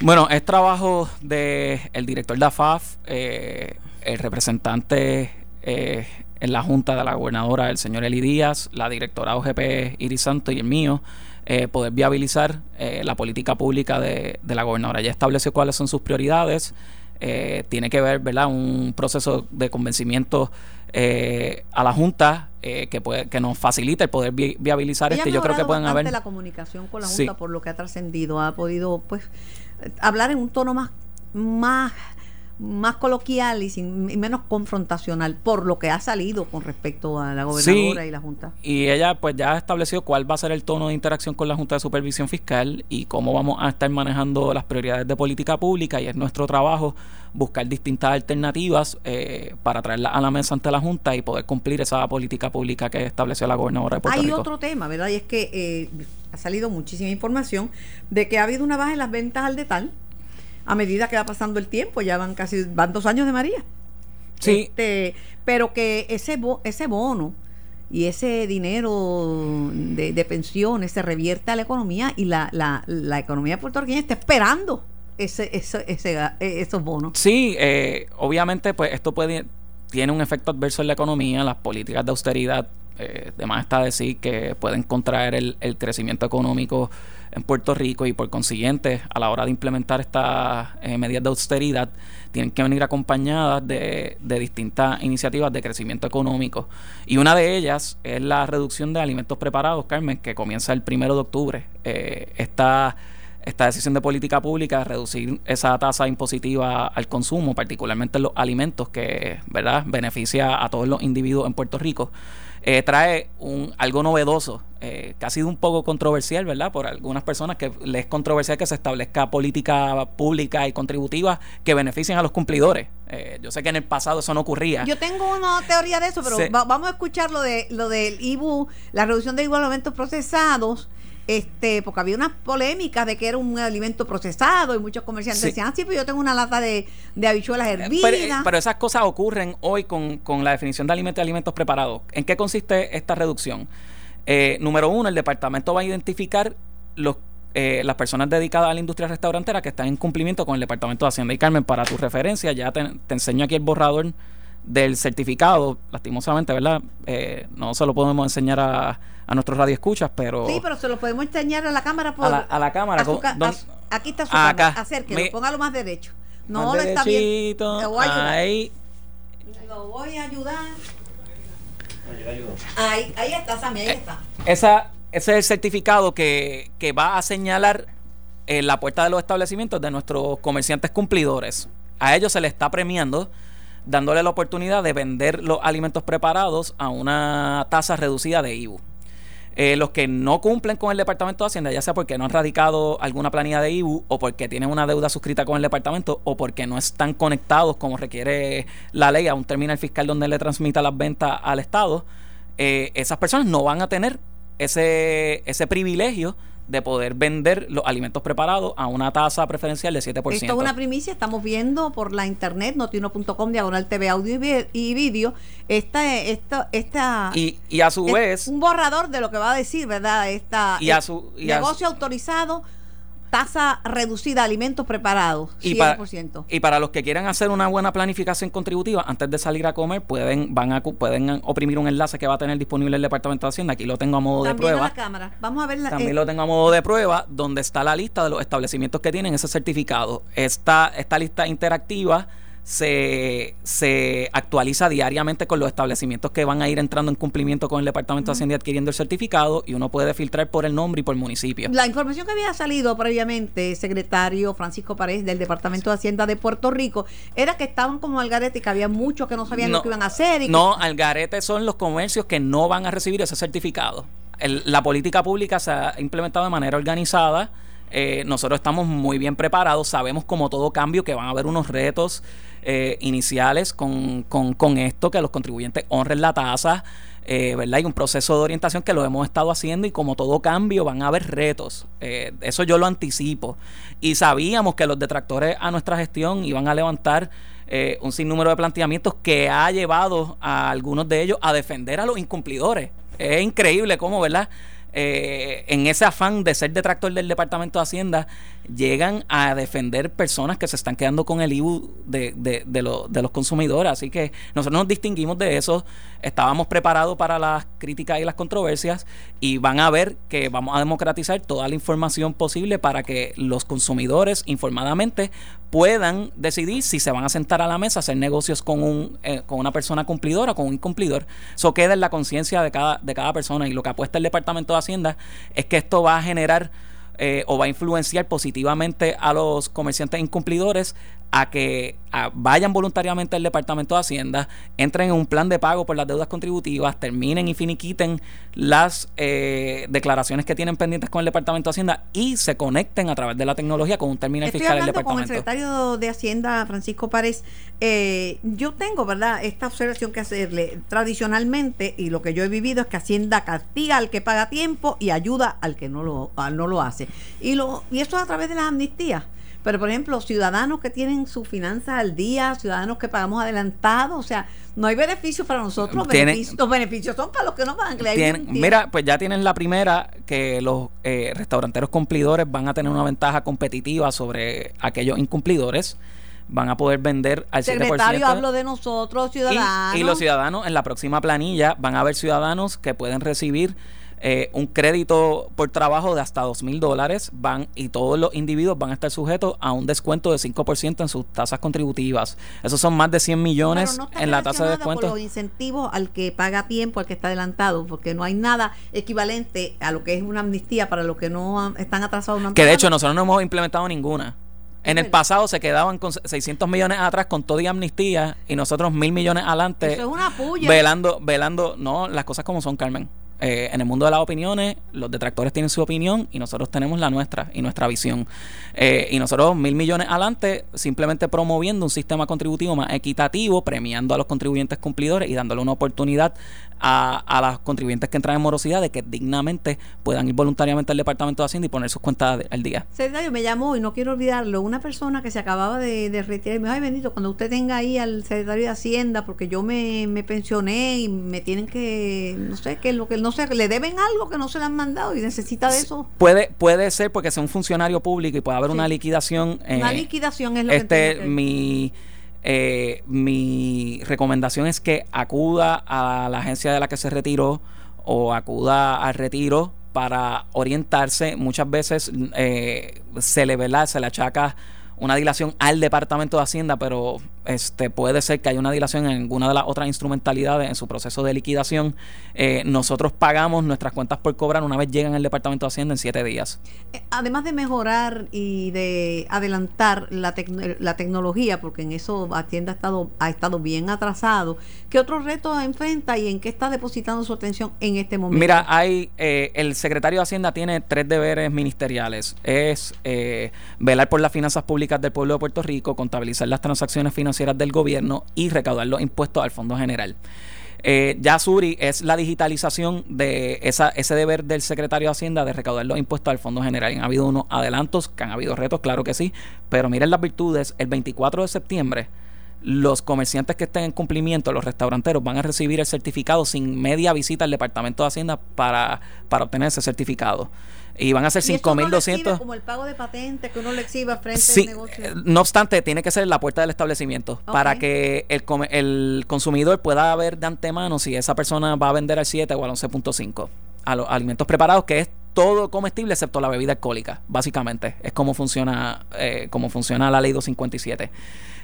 Bueno, es trabajo del el director de AFAF, eh, el representante eh, en la Junta de la Gobernadora, el señor Eli Díaz, la directora OGP Iris Santo y el mío, eh, poder viabilizar la política pública de, de la gobernadora. Ya estableció cuáles son sus prioridades. tiene que ver, ¿verdad?, un proceso de convencimiento eh, a la Junta eh, que, puede, que nos facilite el poder viabilizar esto. Yo creo que pueden haber. la comunicación con la Junta por lo que ha trascendido. Ha podido, pues, hablar en un tono más, más más coloquial y, sin, menos confrontacional por lo que ha salido con respecto a la gobernadora y la Junta. Y ella pues ya ha establecido cuál va a ser el tono de interacción con la Junta de Supervisión Fiscal y cómo vamos a estar manejando las prioridades de política pública y es nuestro trabajo buscar distintas alternativas eh, para traerla a la mesa ante la Junta y poder cumplir esa política pública que estableció la gobernadora de Puerto Hay otro tema, ¿verdad? Y es que eh, ha salido muchísima información de que ha habido una baja en las ventas al detal a medida que va pasando el tiempo, ya van casi, van dos años de María. Sí. Este, pero que ese, ese bono y ese dinero de, pensiones se revierte a la economía y la, la, la economía puertorriqueña está esperando ese, ese, ese, esos bonos. Sí, eh, obviamente pues esto puede tiene un efecto adverso en la economía, las políticas de austeridad, eh, además está decir que pueden contraer el, el crecimiento económico en Puerto Rico y por consiguiente a la hora de implementar estas eh, medidas de austeridad tienen que venir acompañadas de, distintas iniciativas de crecimiento económico y una de ellas es la reducción de alimentos preparados, Carmen, que comienza el primero de octubre. Eh, esta, esta decisión de política pública de reducir esa tasa impositiva al consumo, particularmente en los alimentos, que verdad beneficia a todos los individuos en Puerto Rico eh, trae un, algo novedoso, eh, que ha sido un poco controversial, ¿verdad? Por algunas personas que les es controversial que se establezca política pública y contributiva que beneficien a los cumplidores. Eh, yo sé que en el pasado eso no ocurría. Yo tengo una teoría de eso, pero vamos a escuchar lo, de, lo del IBU, la reducción de alimentos procesados este, porque había unas polémicas de que era un alimento procesado y muchos comerciantes decían, ah, sí, pero yo tengo una lata de, habichuelas eh, hervidas. Pero, esas cosas ocurren hoy con, la definición de alimentos y alimentos preparados. ¿En qué consiste esta reducción? Eh, número uno, el departamento va a identificar los eh, las personas dedicadas a la industria restaurantera que están en cumplimiento con el Departamento de Hacienda. Y Carmen, para tu referencia, ya te, te enseño aquí el borrador del certificado, lastimosamente, ¿verdad? Eh, no se lo podemos enseñar a, a nuestros radioescuchas, pero... Sí, pero se lo podemos enseñar a la cámara. Por, a, la, cámara. aquí está su cámara. Acérquelo, póngalo más derecho. No lo está bien. voy a ahí. Lo voy a ayudar. Ahí, ahí está, Sammy, ahí eh, está. Esa, ese es el certificado que, que va a señalar en la puerta de los establecimientos de nuestros comerciantes cumplidores. A ellos se les está premiando dándole la oportunidad de vender los alimentos preparados a una tasa reducida de IBU. Eh, los que no cumplen con el Departamento de Hacienda, ya sea porque no han radicado alguna planilla de IBU o porque tienen una deuda suscrita con el departamento o porque no están conectados como requiere la ley a un terminal fiscal donde le transmita las ventas al Estado, eh, esas personas no van a tener ese, ese privilegio de poder vender los alimentos preparados a una tasa preferencial de 7%. Esto es una primicia, estamos viendo por la internet, notiuno.com, diagonal TV, audio y vídeo, esta, esta, esta... Y, y a su vez... Un borrador de lo que va a decir, ¿verdad? Esta, y a su, negocio autorizado tasa reducida de alimentos preparados, y Para, y para los que quieran hacer una buena planificación contributiva, antes de salir a comer, pueden van a pueden oprimir un enlace que va a tener disponible el Departamento de Hacienda. Aquí lo tengo a modo de prueba. la cámara. Vamos a ver También eh, lo tengo a modo de prueba, donde está la lista de los establecimientos que tienen ese certificado. Esta, esta lista interactiva se, se actualiza diariamente con los establecimientos que van a ir entrando en cumplimiento con el Departamento de Hacienda y adquiriendo el certificado y uno puede filtrar por el nombre y por municipio. La información que había salido previamente, secretario Francisco Paredes del Departamento de Hacienda de Puerto Rico, era que estaban como algarete y que había muchos que no sabían lo que iban a hacer. Y no, algarete son los comercios que no van a recibir ese certificado. la política pública se ha implementado de manera organizada. Eh, nosotros estamos muy bien preparados, sabemos como todo cambio que van a haber unos retos eh, iniciales con, con, esto, que los contribuyentes honren la tasa. Eh, ¿verdad? Hay un proceso de orientación que lo hemos estado haciendo y como todo cambio van a haber retos. Eh, eso yo lo anticipo. Y sabíamos que los detractores a nuestra gestión iban a levantar un sinnúmero de planteamientos que ha llevado a algunos de ellos a defender a los incumplidores. Es increíble cómo, ¿verdad? En ese afán de ser detractor del Departamento de Hacienda, llegan a defender personas que se están quedando con el IBU de, de, de, los consumidores. Así que nosotros nos distinguimos de eso, estábamos preparados para las críticas y las controversias y van a ver que vamos a democratizar toda la información posible para que los consumidores informadamente puedan decidir si se van a sentar a la mesa hacer negocios con, un, eh, con una persona cumplidora o con un incumplidor. Eso queda en la conciencia de cada, de cada persona y lo que apuesta el Departamento de Hacienda es que esto va a generar eh, o va a influenciar positivamente a los comerciantes incumplidores a que vayan voluntariamente al Departamento de Hacienda, entren en un plan de pago por las deudas contributivas, terminen y finiquiten las eh, declaraciones que tienen pendientes con el Departamento de Hacienda y se conecten a través de la tecnología con un terminal fiscal del Departamento. Con el secretario de Hacienda, Francisco Párez, eh, yo tengo, ¿verdad?, esta observación que hacerle. Tradicionalmente, y lo que yo he vivido es que Hacienda castiga al que paga tiempo y ayuda al que no lo, no lo hace. Y, lo, y esto a través de las amnistías Pero, por ejemplo, ciudadanos que tienen sus finanzas al día, ciudadanos que pagamos adelantado, o sea, no hay beneficios para nosotros. Los beneficios, los beneficios son para los que no pagan. mira, pues ya tienen la primera, que los eh, restauranteros cumplidores van a tener una ventaja competitiva sobre aquellos incumplidores van a poder vender al Secretario, hablo de nosotros, ciudadanos. Y, los ciudadanos, en la próxima planilla, van a haber ciudadanos que pueden recibir eh, un crédito por trabajo de hasta dos mil dólares van y todos los individuos van a estar sujetos a un descuento de 5% en sus tasas contributivas. Esos son más de 100 millones en la tasa de descuento. Por los incentivos al que paga tiempo, al que está adelantado, porque no hay nada equivalente a lo que es una amnistía para los que no están atrasados. que de hecho nosotros no hemos implementado ninguna. En el pasado se quedaban con 600 millones atrás con todo y amnistía y nosotros mil millones adelante. Eso es una puya. Velando, velando, no, las cosas como son, Carmen. Eh, en el mundo de las opiniones, los detractores tienen su opinión y nosotros tenemos la nuestra y nuestra visión. Eh, y nosotros, mil millones adelante, simplemente promoviendo un sistema contributivo más equitativo, premiando a los contribuyentes cumplidores y dándole una oportunidad a, a los contribuyentes que entran en morosidad de que dignamente puedan ir voluntariamente al Departamento de Hacienda y poner sus cuentas al día. Secretario, me llamó y no quiero olvidarlo, una persona que se acababa de, retirar y me dijo, ay bendito, cuando usted tenga ahí al secretario de Hacienda, porque yo me, me pensioné y me tienen que, no sé, que lo que no sé, le deben algo que no se le han mandado y necesita de eso. Puede, puede ser porque sea un funcionario público y puede haber una liquidación. una eh, liquidación es lo este, que mi eh, mi recomendación es que acuda a la agencia de la que se retiró o acuda al retiro para orientarse. Muchas veces eh, se le vela, se le achaca una dilación al Departamento de Hacienda, pero este puede ser que haya una dilación en alguna de las otras instrumentalidades en su proceso de liquidación. Eh, nosotros pagamos nuestras cuentas por cobrar una vez llegan al Departamento de Hacienda en siete días. Eh, además de mejorar y de adelantar la, la tecnología, porque en eso Hacienda ha estado, ha estado bien atrasado, ¿qué otros retos enfrenta y en qué está depositando su atención en este momento? Mira, hay eh, el secretario de Hacienda tiene tres deberes ministeriales. Es velar por las finanzas públicas del pueblo de Puerto Rico, contabilizar las transacciones financieras del gobierno y recaudar los impuestos al Fondo General. Eh, ya Suri es la digitalización de esa, ese deber del secretario de Hacienda de recaudar los impuestos al Fondo General. Han habido unos adelantos, que han habido retos, claro que sí, pero miren las virtudes. El 24 de septiembre, los comerciantes que estén en cumplimiento, los restauranteros, van a recibir el certificado sin media visita al Departamento de Hacienda para, para obtener ese certificado y van a ser 5.200. Como el pago de patente que uno le exhiba frente al negocio. Eh, no obstante, tiene que ser la puerta del establecimiento para que el, el consumidor pueda ver de antemano si esa persona va a vender al 7 o al 11.5 a los alimentos preparados, que es todo comestible excepto la bebida alcohólica, básicamente. Es como funciona, eh, como funciona la ley 257.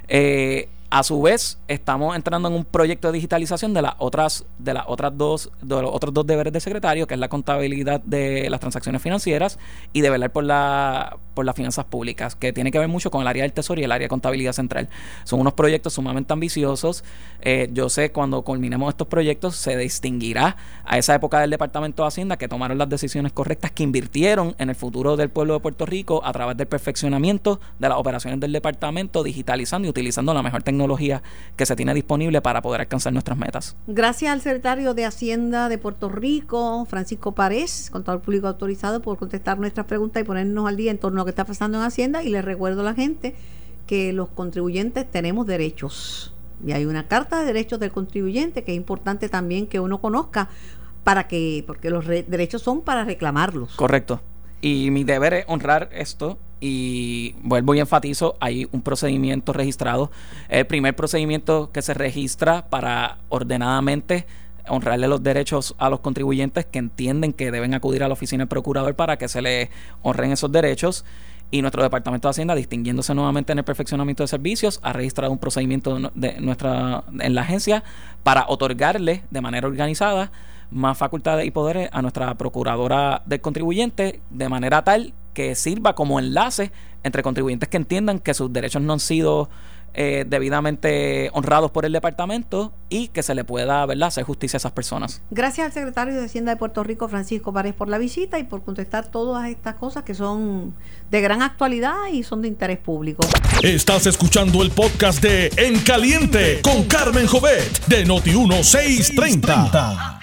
Eh, a su vez, estamos entrando en un proyecto de digitalización de las otras, de las otras dos, de los otros dos deberes de secretario, que es la contabilidad de las transacciones financieras y de velar por la por las finanzas públicas, que tiene que ver mucho con el área del tesoro y el área de contabilidad central. Son unos proyectos sumamente ambiciosos. Eh, yo sé cuando culminemos estos proyectos se distinguirá a esa época del Departamento de Hacienda que tomaron las decisiones correctas, que invirtieron en el futuro del pueblo de Puerto Rico a través del perfeccionamiento de las operaciones del departamento, digitalizando y utilizando la mejor tecnología que se tiene disponible para poder alcanzar nuestras metas. Gracias al secretario de Hacienda de Puerto Rico, Francisco Párez, contador público autorizado, por contestar nuestras preguntas y ponernos al día en torno a lo que está pasando en Hacienda. Y le recuerdo a la gente que los contribuyentes tenemos derechos. Y hay una carta de derechos del contribuyente que es importante también que uno conozca para que, porque los derechos son para reclamarlos. Correcto. Y mi deber es honrar esto y vuelvo y enfatizo, hay un procedimiento registrado. El primer procedimiento que se registra para ordenadamente honrarle los derechos a los contribuyentes que entienden que deben acudir a la oficina del procurador para que se les honren esos derechos. Y nuestro Departamento de Hacienda, distinguiéndose nuevamente en el perfeccionamiento de servicios, ha registrado un procedimiento de nuestra, en la agencia para otorgarle de manera organizada más facultades y poderes a nuestra procuradora del contribuyente de manera tal que sirva como enlace entre contribuyentes que entiendan que sus derechos no han sido eh, debidamente honrados por el departamento y que se le pueda ¿verdad? hacer justicia a esas personas. Gracias al secretario de Hacienda de Puerto Rico, Francisco Párez, por la visita y por contestar todas estas cosas que son de gran actualidad y son de interés público. Estás escuchando el podcast de En Caliente con Carmen Jovet de Noti1630.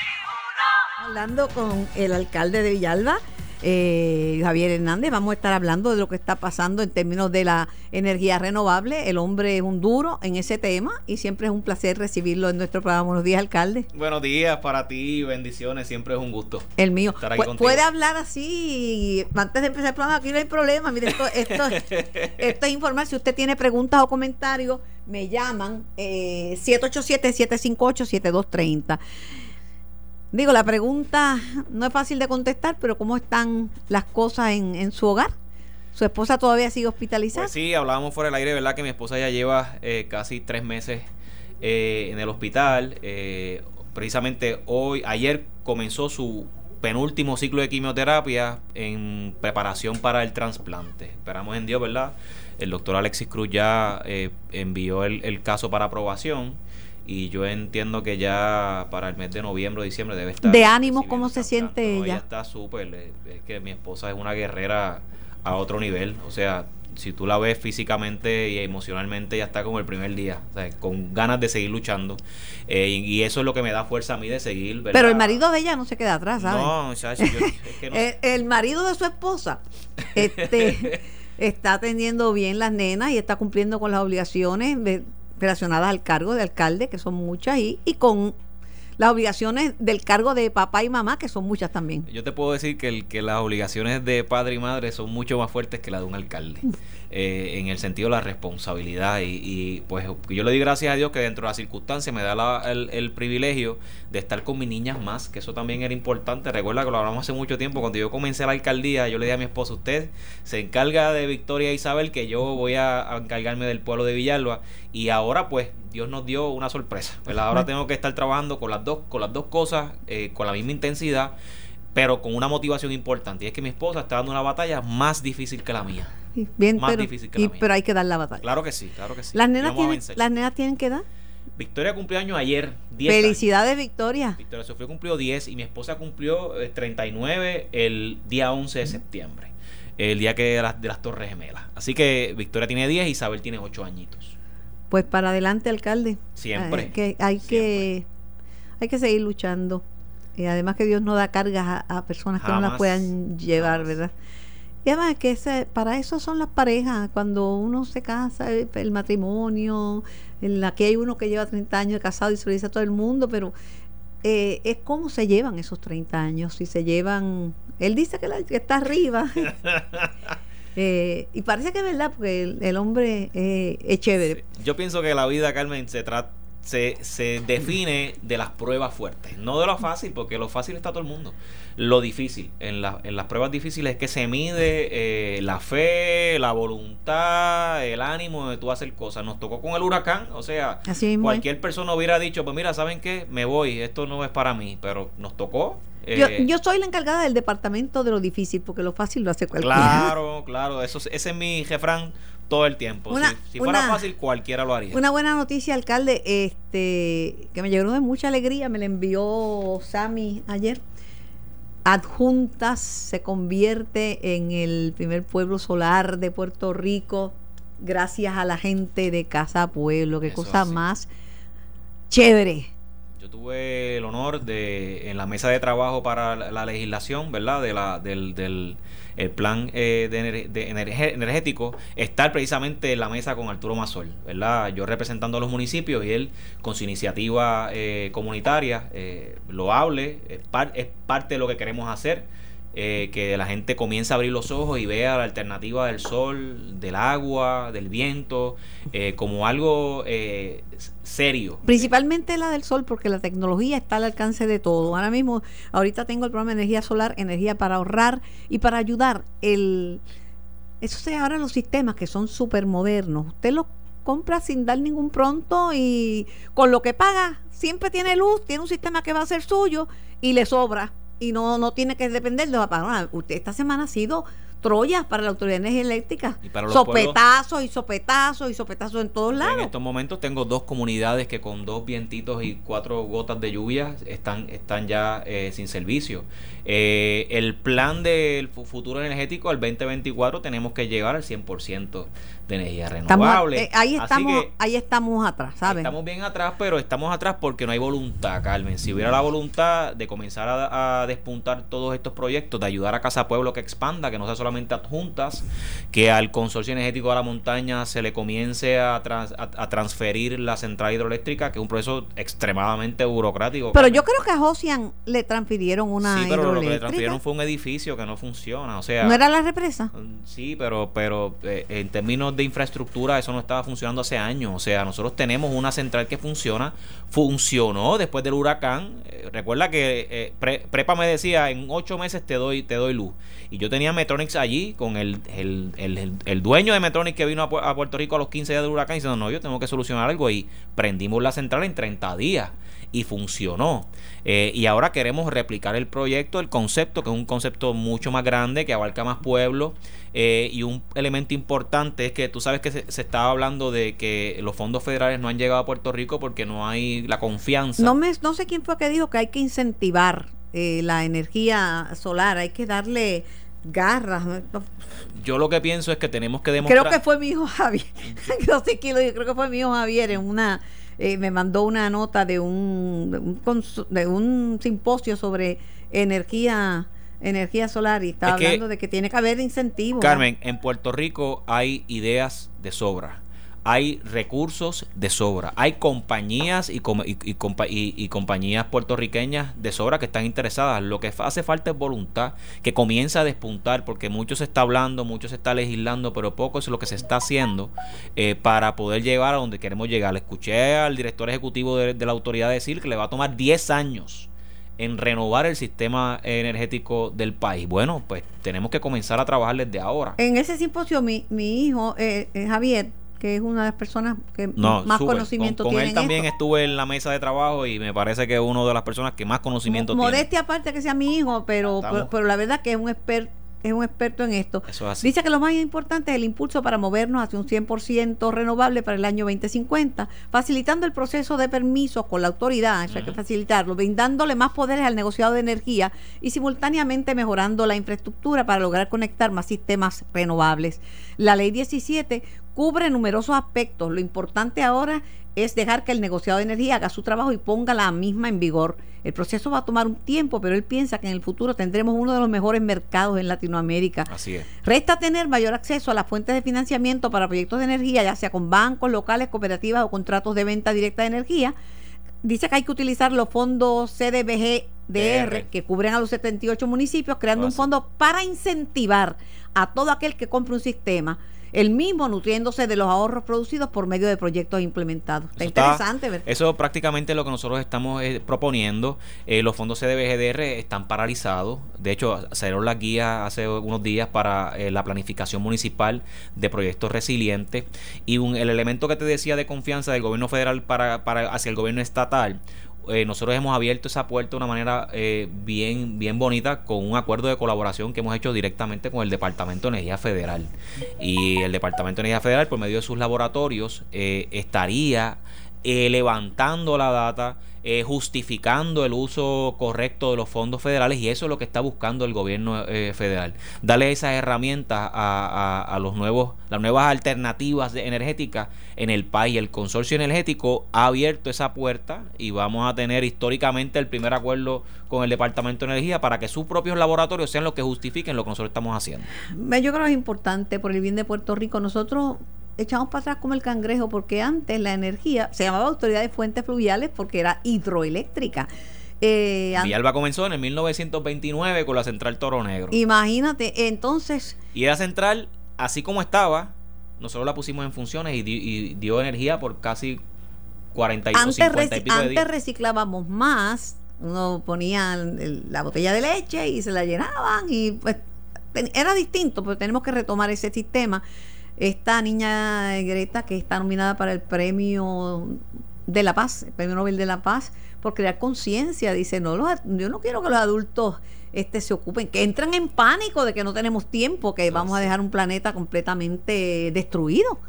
Hablando con el alcalde de Villalba eh, Javier Hernández. Vamos a estar hablando de lo que está pasando en términos de la energía renovable. El hombre es un duro en ese tema y siempre es un placer recibirlo en nuestro programa. Buenos días, alcalde. Buenos días para ti, bendiciones, siempre es un gusto. El mío. puede hablar así antes de empezar el programa, aquí no hay problema. Mire, esto, esto, esto es informar. Si usted tiene preguntas o comentarios, me llaman eh, 787-758-7230. Digo, la pregunta no es fácil de contestar, pero ¿cómo están las cosas en, su hogar? ¿Su esposa todavía sigue hospitalizada? Pues sí, hablábamos fuera del aire, ¿verdad? Que mi esposa ya lleva eh, casi tres meses eh, en el hospital. Eh, precisamente hoy, ayer comenzó su penúltimo ciclo de quimioterapia en preparación para el trasplante. Esperamos en Dios, ¿verdad? El doctor Alexis Cruz ya envió el, el caso para aprobación y yo entiendo que ya para el mes de noviembre o diciembre debe estar. ¿De ánimo cómo se siente ella? ella está súper, es que mi esposa es una guerrera a otro nivel, o sea, si tú la ves físicamente y emocionalmente ya está como el primer día, o sea, con ganas de seguir luchando. Eh, y, eso es lo que me da fuerza a mí de seguir. Pero el marido de ella no se queda atrás, ¿sabes? No, yo, es que no. el, el, marido de su esposa este, está atendiendo bien las nenas y está cumpliendo con las obligaciones relacionadas al cargo de alcalde, que son muchas, y, con las obligaciones del cargo de papá y mamá, que son muchas también. Yo te puedo decir que, el, que las obligaciones de padre y madre son mucho más fuertes que las de un alcalde. Eh, en el sentido de la responsabilidad. Y, pues yo le doy gracias a Dios que dentro de las circunstancias me da el, privilegio de estar con mis niñas más, que eso también era importante. Recuerda que lo hablamos hace mucho tiempo, cuando yo comencé la alcaldía, yo le dije a mi esposo, usted se encarga de Victoria e Isabel, que yo voy a, encargarme del pueblo de Villalba. Y ahora pues Dios nos dio una sorpresa. Ahora tengo que estar trabajando con las dos, con las dos cosas, eh, con la misma intensidad pero con una motivación importante y es que mi esposa está dando una batalla más difícil que la mía. Bien, más pero, difícil que Pero hay que dar la batalla. Claro que sí, claro que sí. ¿Las nenas, tienen, ¿las nenas tienen que dar? Victoria cumplió año ayer. 10 Felicidades, Victoria. Victoria Sofía cumplió 10 y mi esposa cumplió 39 eh, el día 11 de septiembre, el día que de las, de las Torres Gemelas. Así que Victoria tiene 10 y Isabel tiene 8 añitos. Pues para adelante, alcalde. Siempre. Hay que, hay, Que, hay que seguir luchando. Y además que Dios no da cargas a, personas que no las puedan llevar, ¿verdad? Y además que ese, para eso son las parejas, cuando uno se casa, el, matrimonio, en la que hay uno que lleva 30 años de casado y se lo dice a todo el mundo, pero eh, es cómo se llevan esos 30 años, si se llevan, él dice que, la, que está arriba. Eh, y parece que es verdad, porque el, hombre eh, es chévere. Yo pienso que la vida, Carmen, se trata se, se define de las pruebas fuertes, no de lo fácil, porque lo fácil está todo el mundo. Lo difícil, en, la, en las pruebas difíciles es que se mide eh, la fe, la voluntad, el ánimo de tú hacer cosas. Nos tocó con el huracán, o sea, cualquier persona hubiera dicho, pues mira, ¿saben qué? Me voy, esto no es para mí, pero nos tocó yo, eh, yo, soy la encargada del departamento de lo difícil, porque lo fácil lo hace cualquiera. Claro, claro, eso, ese es mi jefrán todo el tiempo. si, fuera fácil, cualquiera lo haría. Una buena noticia, alcalde, este que me llegó de mucha alegría, me la envió Sami ayer. Adjuntas se convierte en el primer pueblo solar de Puerto Rico gracias a la gente de Casa Pueblo. Qué cosa más chévere. Yo tuve el honor de, en la mesa de trabajo para la, legislación, ¿verdad? De la, del, del el plan eh, de, energético, estar precisamente en la mesa con Arturo Mazol, ¿verdad? Yo representando a los municipios y él con su iniciativa eh, comunitaria, eh, lo hable, es, es parte de lo que queremos hacer eh, que la gente comience a abrir los ojos y vea la alternativa del sol, del agua, del viento, eh, como algo eh, serio. Principalmente la del sol, porque la tecnología está al alcance de todo. Ahora mismo, ahorita tengo el programa de energía solar, energía para ahorrar y para ayudar. El, eso se ahora los sistemas que son súper modernos. Usted los compra sin dar ningún pronto y con lo que paga siempre tiene luz, tiene un sistema que va a ser suyo y le sobra y no, no tiene que depender de la Usted esta semana ha sido Troyas para la Autoridad de Energía Eléctrica. Y para los sopetazos y sopetazos y sopetazos en todos lados. En estos momentos tengo dos comunidades que con dos vientitos y cuatro gotas de lluvia están, están ya eh, sin servicio. Eh, el plan del futuro energético al 2024 tenemos que llegar al 100% de energía renovable. Eh, ahí, estamos, ahí estamos atrás, ¿sabes? Estamos bien atrás, pero estamos atrás porque no hay voluntad, Carmen. Si hubiera la voluntad de comenzar a, despuntar todos estos proyectos, de ayudar a Casa Pueblo que expanda, que no sea solamente adjuntas, que al Consorcio Energético de la Montaña se le comience a, a, transferir la central hidroeléctrica, que es un proceso extremadamente burocrático. Pero yo creo que a Josian le transfirieron una sí, pero lo que le transfirieron fue un edificio que no funciona. O sea, ¿No era la represa? Sí, pero, pero eh, en términos de infraestructura eso no estaba funcionando hace años. O sea, nosotros tenemos una central que funciona, funcionó después del huracán. Eh, recuerda que eh, Prepa me decía, en ocho meses te doy, te doy luz. Y yo tenía Metronics allí con el, el, el, dueño de Metronics que vino a, a, Puerto Rico a los 15 días del huracán diciendo, no, yo tengo que solucionar algo y prendimos la central en 30 días y funcionó. Eh, y ahora queremos replicar el proyecto, el concepto, que es un concepto mucho más grande, que abarca más pueblos. Eh, y un elemento importante es que tú sabes que se, estaba hablando de que los fondos federales no han llegado a Puerto Rico porque no hay la confianza. No, me, no sé quién fue que dijo que hay que incentivar eh, la energía solar, hay que darle garras. Yo lo que pienso es que tenemos que demostrar. Creo que fue mi hijo Javier. yo sé que creo que fue mi hijo Javier en una eh, me mandó una nota de un, de un, simposio sobre energía energía solar y estaba hablando de que tiene que haber incentivos. Carmen, en Puerto Rico hay ideas de sobra hay recursos de sobra. Hay compañías y, compañías puertorriqueñas de sobra que están interesadas. Lo que hace falta es voluntad, que comience a despuntar, porque mucho se está hablando, mucho se está legislando, pero poco es lo que se está haciendo eh, para poder llegar a donde queremos llegar. Escuché al director ejecutivo de, la autoridad decir que le va a tomar 10 años en renovar el sistema energético del país. Bueno, pues tenemos que comenzar a trabajar desde ahora. En ese simposio, mi, mi hijo, eh, eh Javier, que es una de las personas que más conocimiento tiene. Con él también estuve en la mesa de trabajo y me parece que es una de las personas que más conocimiento tiene. Modestia aparte que sea mi hijo, pero, pero, la verdad que es un experto es un experto en esto. Dice que lo más importante es el impulso para movernos hacia un 100% renovable para el año 2050, facilitando el proceso de permisos con la autoridad, eso hay que facilitarlo, brindándole más poderes al negociado de energía y simultáneamente mejorando la infraestructura para lograr conectar más sistemas renovables. La ley 17 cubre numerosos aspectos. Lo importante ahora es dejar que el negociado de energía haga su trabajo y ponga la misma en vigor. El proceso va a tomar un tiempo, pero él piensa que en el futuro tendremos uno de los mejores mercados en Latinoamérica. Así es. Resta tener mayor acceso a las fuentes de financiamiento para proyectos de energía, ya sea con bancos locales, cooperativas o contratos de venta directa de energía. Dice que hay que utilizar los fondos CDBG-DR que cubren a los 78 municipios, creando un fondo para incentivar a todo aquel que compre un sistema el mismo nutriéndose de los ahorros producidos por medio de proyectos implementados. Está interesante, ¿verdad? Eso prácticamente lo que nosotros estamos eh, proponiendo. Eh, los fondos CDBGDR están paralizados. De hecho, salieron las guías hace unos días para eh, la planificación municipal de proyectos resilientes. Y un, el elemento que te decía de confianza del gobierno federal para, para hacia el gobierno estatal eh, nosotros hemos abierto esa puerta de una manera eh, bien, bien bonita con un acuerdo de colaboración que hemos hecho directamente con el Departamento de Energía Federal. Y el Departamento de Energía Federal, por medio de sus laboratorios, eh, estaría levantando la data eh, justificando el uso correcto de los fondos federales y eso es lo que está buscando el gobierno eh, federal. Darle esas herramientas a, a, los nuevos, las nuevas alternativas energéticas en el país. El consorcio energético ha abierto esa puerta y vamos a tener históricamente el primer acuerdo con el Departamento de Energía para que sus propios laboratorios sean los que justifiquen lo que nosotros estamos haciendo. Yo creo que es importante por el bien de Puerto Rico. Nosotros echamos para atrás como el cangrejo porque antes la energía se llamaba Autoridad de Fuentes Fluviales porque era hidroeléctrica. Eh, Villalba comenzó en el 1929 con la central Toro Negro. Imagínate, entonces... Y era central, así como estaba, nosotros la pusimos en funciones y, dio energía por casi 40 y, antes, 50 y pico Antes reciclábamos más, uno ponía la botella de leche y se la llenaban y pues era distinto, pero tenemos que retomar ese sistema esta niña Greta que está nominada para el premio de la Paz, el Premio Nobel de la Paz, por crear conciencia. Dice, no, los, yo no quiero que los adultos este, se ocupen, que entran en pánico de que no tenemos tiempo, que vamos a dejar un planeta completamente destruido.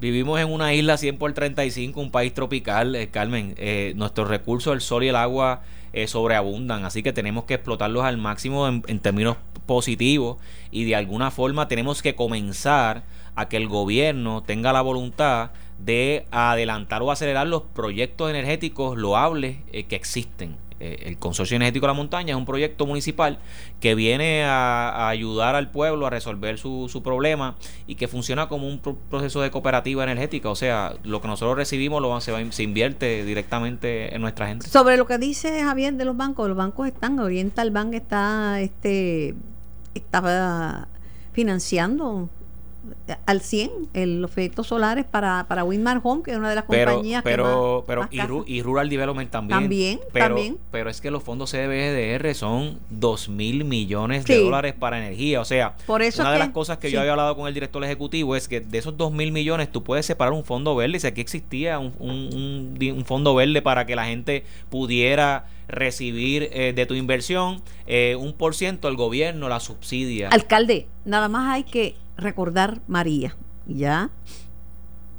Vivimos en una isla 100 por 35, un país tropical, eh, Carmen. Eh, nuestros recursos, el sol y el agua, eh, sobreabundan, así que tenemos que explotarlos al máximo en, en términos positivos y de alguna forma tenemos que comenzar a que el gobierno tenga la voluntad de adelantar o acelerar los proyectos energéticos loables eh, que existen. Eh, el Consorcio Energético de la Montaña es un proyecto municipal que viene a, ayudar al pueblo a resolver su, su, problema y que funciona como un proceso de cooperativa energética. O sea, lo que nosotros recibimos lo, se, va, se invierte directamente en nuestra gente. Sobre lo que dice Javier de los bancos, los bancos están, Oriental Bank está, este, estaba financiando al 100 el, los proyectos solares para, para Winmar Home, que es una de las compañías pero, que Pero, pero y, Rural Development también. También, pero, también. Pero es que los fondos CDBGDR son 2 mil millones de dólares para energía. O sea, Por eso una de las cosas que yo había hablado con el director ejecutivo es que de esos 2 mil millones tú puedes separar un fondo verde. Si aquí existía un, un, un, fondo verde para que la gente pudiera recibir eh, de tu inversión eh, un por ciento, el gobierno la subsidia. Alcalde, nada más hay que recordar María. Ya,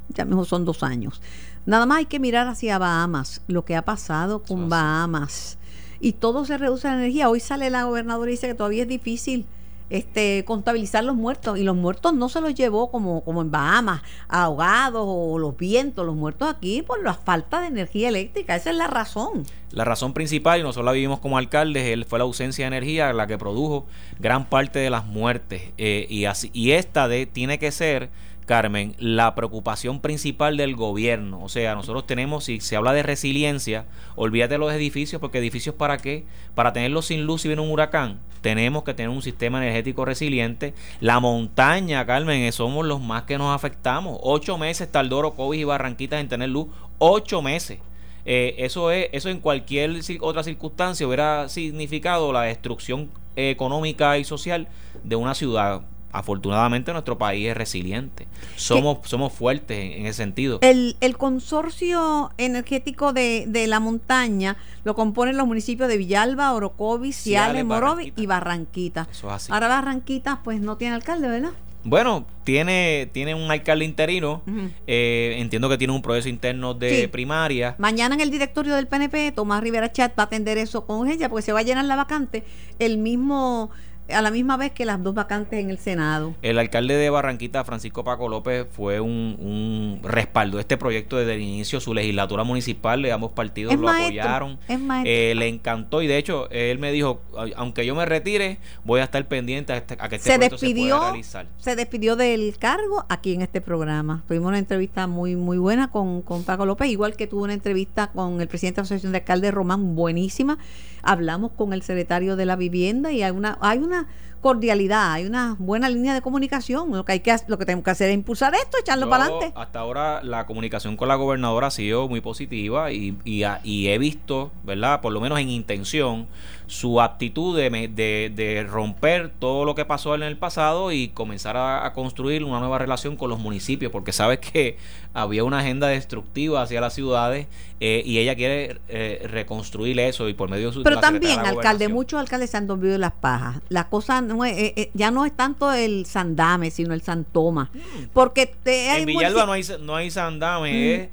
ya mejor son dos años. Nada más hay que mirar hacia Bahamas, lo que ha pasado con Bahamas. Y todo se reduce la energía. Hoy sale la gobernadora y dice que todavía es difícil este, contabilizar los muertos. Y los muertos no se los llevó como, como en Bahamas, ahogados o los vientos. Los muertos aquí por la falta de energía eléctrica. Esa es la razón. La razón principal, y nosotros la vivimos como alcaldes, fue la ausencia de energía la que produjo gran parte de las muertes. Eh, y, así, y esta de, tiene que ser Carmen, la preocupación principal del gobierno. O sea, nosotros tenemos, si se habla de resiliencia, olvídate de los edificios, porque edificios para qué? Para tenerlos sin luz si viene un huracán. Tenemos que tener un sistema energético resiliente. La montaña, Carmen, eh, somos los más que nos afectamos. Ocho meses Taldoro, Covid y Barranquitas en tener luz. Ocho meses. Eh, eso es eso en cualquier otra circunstancia hubiera significado la destrucción económica y social de una ciudad afortunadamente nuestro país es resiliente. Somos, somos fuertes en, ese sentido. El, el consorcio energético de, de, la montaña lo componen los municipios de Villalba, Orocovis, Ciales, Morovi y Barranquita. Eso es así. Ahora Barranquita pues no tiene alcalde, ¿verdad? Bueno, tiene, tiene un alcalde interino. Uh -huh. eh, entiendo que tiene un proceso interno de sí. primaria. Mañana en el directorio del PNP, Tomás Rivera Chat va a atender eso con urgencia porque se va a llenar la vacante. El mismo a la misma vez que las dos vacantes en el Senado. El alcalde de Barranquita, Francisco Paco López, fue un, un respaldo este proyecto desde el inicio. Su legislatura municipal de ambos partidos es lo maestro, apoyaron. Es eh, le encantó y de hecho él me dijo, aunque yo me retire, voy a estar pendiente a, este, a que este se proyecto despidió, se pueda realizar. Se despidió del cargo aquí en este programa. Tuvimos una entrevista muy muy buena con, con Paco López, igual que tuvo una entrevista con el presidente de la Asociación de Alcaldes Román, buenísima. Hablamos con el secretario de la Vivienda y hay una hay una cordialidad, hay una buena línea de comunicación. Lo que hay que lo que tenemos que hacer es impulsar esto, echarlo para adelante. Hasta ahora la comunicación con la gobernadora ha sido muy positiva y, y, y, he visto, ¿verdad? Por lo menos en intención, su actitud de, de, de romper todo lo que pasó en el pasado y comenzar a, a, construir una nueva relación con los municipios, porque sabes que había una agenda destructiva hacia las ciudades eh, y ella quiere eh, reconstruir eso y por medio de su Pero también, alcalde, muchos alcaldes se han dormido las pajas. La cosa no es, eh, ya no es tanto el Sandame, sino el Santoma. Porque te, en Villalba no hay, no hay Sandame, mm. es,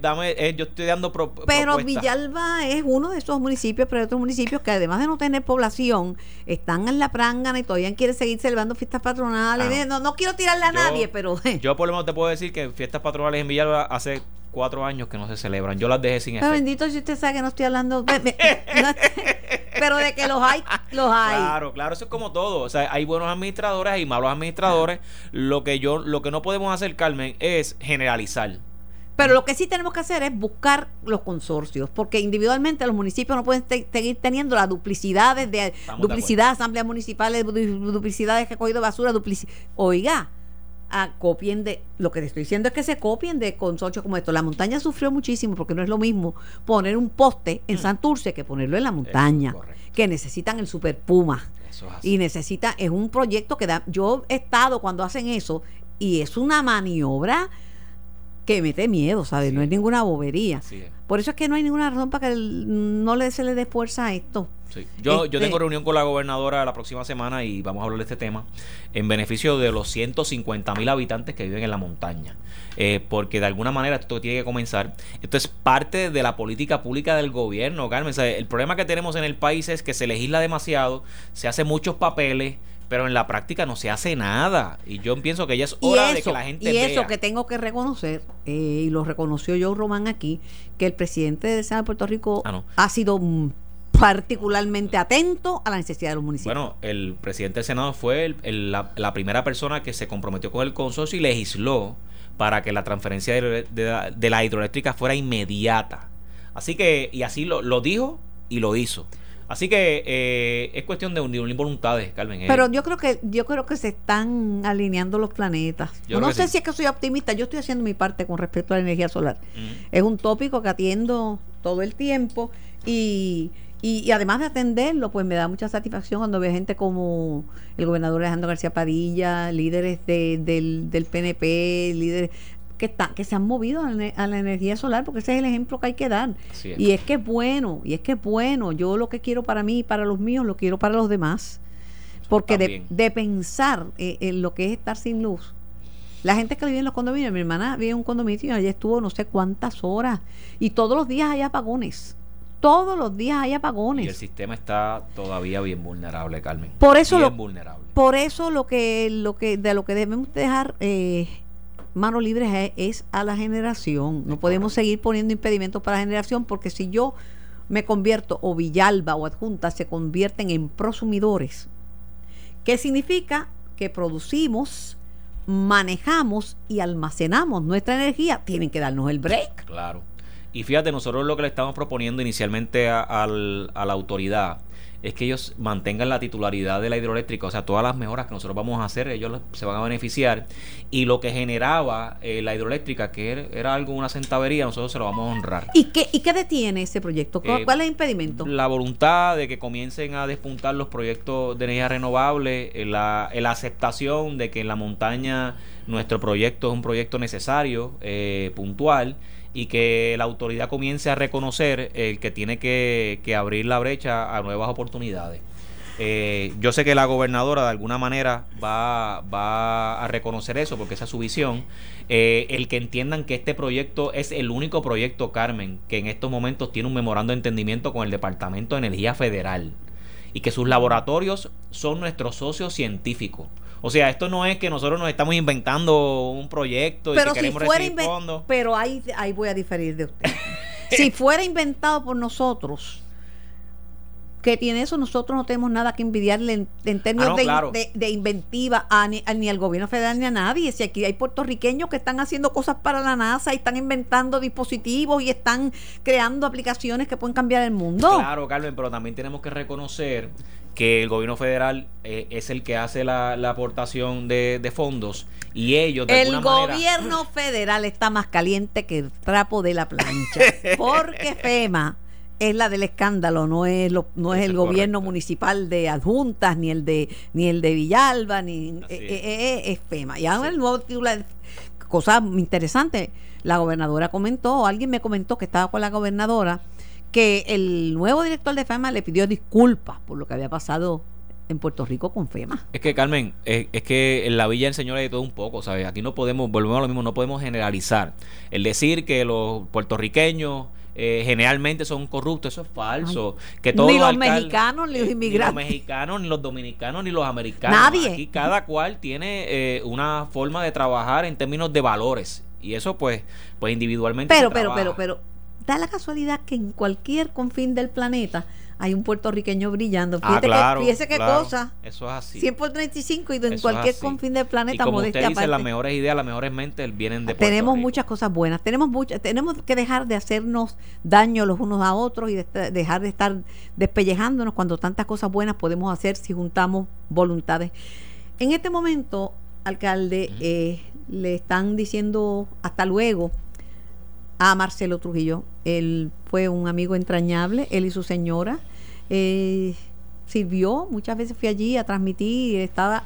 dame, es, yo estoy dando pro, Pero propuestas. Villalba es uno de esos municipios, pero hay otros municipios que además de no tener población, están en la prangana y todavía quieren seguir celebrando fiestas patronales. Ah, no. no. quiero tirarle a yo, nadie, pero... Yo por lo menos te puedo decir que fiestas patronales en Villalba hace cuatro años que no se celebran. Yo las dejé sin efecto. bendito si usted sabe que no estoy hablando... pero de que los hay, los hay. Claro, claro, eso es como todo. O sea, hay buenos administradores, hay malos administradores. Lo que yo, lo que no podemos hacer, Carmen, es generalizar. Pero lo que sí tenemos que hacer es buscar los consorcios, porque individualmente los municipios no pueden te seguir teniendo las duplicidades de Estamos duplicidad, de asambleas municipales, duplicidad de recogido de basura, duplicidad. Oiga, a, copien de lo que te estoy diciendo es que se copien de consorcios como esto. La montaña sufrió muchísimo porque no es lo mismo poner un poste en Santurce que ponerlo en la montaña, que necesitan el super puma. Y necesita, es un proyecto que da, yo he estado cuando hacen eso y es una maniobra que mete miedo, ¿sabes? Sí. No es ninguna bobería. Es. Por eso es que no hay ninguna razón para que el- no le, se le dé fuerza a esto. Sí. Yo, yo Este- tengo reunión con la gobernadora la próxima semana y vamos a hablar de este tema en beneficio de los 150 mil habitantes que viven en la montaña. Eh, porque de alguna manera esto tiene que comenzar. Esto es parte de la política pública del gobierno, Carmen. O sea, el problema que tenemos en el país es que se legisla demasiado, se hacen muchos papeles, pero en la práctica no se hace nada. Y yo pienso que ya es hora eso, de que la gente y eso vea. que tengo que reconocer, eh, y lo reconoció Joe Román aquí, que el presidente del Senado de Puerto Rico Ah, no. ha sido particularmente atento a la necesidad de los municipios. Bueno, el presidente del Senado fue el- el- la, la primera persona que se comprometió con el consorcio y legisló para que la transferencia de, de la- de la hidroeléctrica fuera inmediata. Así que, y así lo, lo dijo y lo hizo. Así que eh, es cuestión de unir, voluntades, Carmen. eh. Pero yo creo que yo creo que se están alineando los planetas. Yo no sé sí. si es que soy optimista, yo estoy haciendo mi parte con respecto a la energía solar. Es un tópico que atiendo todo el tiempo y, y, y además de atenderlo, pues me da mucha satisfacción cuando veo gente como el gobernador Alejandro García Padilla, líderes de- del, del PNP, líderes que, está- que se han movido a la, ener- a la energía solar, porque ese es el ejemplo que hay que dar. Es. Y es que es bueno, y es que es bueno. Yo lo que quiero para mí y para los míos, lo quiero para los demás. Porque de, pensar eh, en lo que es estar sin luz. La gente que vive en los condominios, mi hermana vive en un condominio y allí estuvo no sé cuántas horas. Y todos los días hay apagones. Todos los días hay Y el apagones. sistema está todavía bien vulnerable, Carmen. Por eso bien lo- vulnerable. Por eso lo que, lo que, de lo que debemos dejar eh, manos libres es, a la generación. No podemos seguir poniendo impedimentos para la generación porque si yo me convierto o Villalba o adjunta se convierten en prosumidores, ¿qué significa? Que producimos, manejamos y almacenamos nuestra energía. Tienen que darnos el break. Claro. Y fíjate, nosotros lo que le estamos proponiendo inicialmente a, al- a la autoridad es que ellos mantengan la titularidad de la hidroeléctrica, o sea, todas las mejoras que nosotros vamos a hacer, ellos se van a beneficiar. Y lo que generaba eh, la hidroeléctrica, que era, algo, una centavería, nosotros se lo vamos a honrar. ¿Y qué, y qué detiene ese proyecto? ¿Cuál, Eh, cuál es el impedimento? La voluntad de que comiencen a despuntar los proyectos de energía renovable, eh, la, la aceptación de que en la montaña nuestro proyecto es un proyecto necesario, eh, puntual, y que la autoridad comience a reconocer el que tiene que, que abrir la brecha a nuevas oportunidades. Eh, yo sé que la gobernadora de alguna manera va, va a reconocer eso porque esa es su visión. Eh, el que entiendan que este proyecto es el único proyecto, Carmen, que en estos momentos tiene un memorando de entendimiento con el Departamento de Energía Federal y que sus laboratorios son nuestros socios científicos. O sea, esto no es que nosotros nos estamos inventando un proyecto y pero que si queremos fuera recibir fondos. pero ahí ahí voy a diferir de usted si fuera inventado por nosotros que tiene eso nosotros no tenemos nada que envidiarle en, en términos Ah, no, de, claro. de- de inventiva a ni, a- ni al gobierno federal ni a nadie si aquí hay puertorriqueños que están haciendo cosas para la NASA y están inventando dispositivos y están creando aplicaciones que pueden cambiar el mundo Claro, Carmen, pero también tenemos que reconocer que el gobierno federal eh, es el que hace la, la aportación de, de fondos y ellos de El manera gobierno federal está más caliente que el trapo de la plancha. Porque FEMA es la del escándalo, no es lo, no es el gobierno municipal de adjuntas, ni el de, ni el de Villalba, ni eh, es. eh, eh, es FEMA. Y ahora el nuevo titular, cosa interesante, la gobernadora comentó, alguien me comentó que estaba con la gobernadora, que el nuevo director de FEMA le pidió disculpas por lo que había pasado en Puerto Rico con FEMA. Es que, Carmen, es, es que en la villa del Señor hay de todo un poco, ¿sabes? Aquí no podemos, volvemos a lo mismo, no podemos generalizar. El decir que los puertorriqueños eh, generalmente son corruptos, eso es falso. que todos Ni los mexicanos, ni los eh, inmigrantes. Ni los mexicanos, ni los dominicanos, ni los americanos. Nadie. Aquí cada cual tiene eh, una forma de trabajar en términos de valores. Y eso, pues, pues individualmente. Pero, se pero, pero, pero, da la casualidad que en cualquier confín del planeta hay un puertorriqueño brillando. Ah, Fíjate claro, que, fíjese qué claro. cosa. Eso es así. 100 por 35 y en Eso cualquier confín del y planeta, como usted dice, las mejores ideas, las mejores mentes vienen de Puerto Tenemos Rico. muchas cosas buenas, tenemos muchas, tenemos que dejar de hacernos daño los unos a otros y de dejar de estar despellejándonos cuando tantas cosas buenas podemos hacer si juntamos voluntades. En este momento, alcalde, eh, le están diciendo hasta luego a Marcelo Trujillo. Él fue un amigo entrañable, él y su señora. eh, sirvió, muchas veces fui allí a transmitir estaba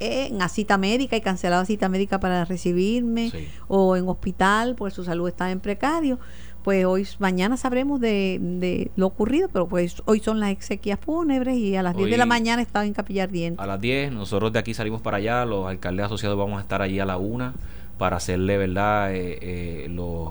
en a cita médica y cancelado cita médica para recibirme o en hospital porque su salud está en precario pues hoy mañana sabremos de, de, lo ocurrido pero pues hoy son las exequias fúnebres y a las 10 de la mañana estaba en Capilla Ardiente a las 10 nosotros de aquí salimos para allá los alcaldes asociados vamos a estar allí a la una para hacerle verdad eh, eh, los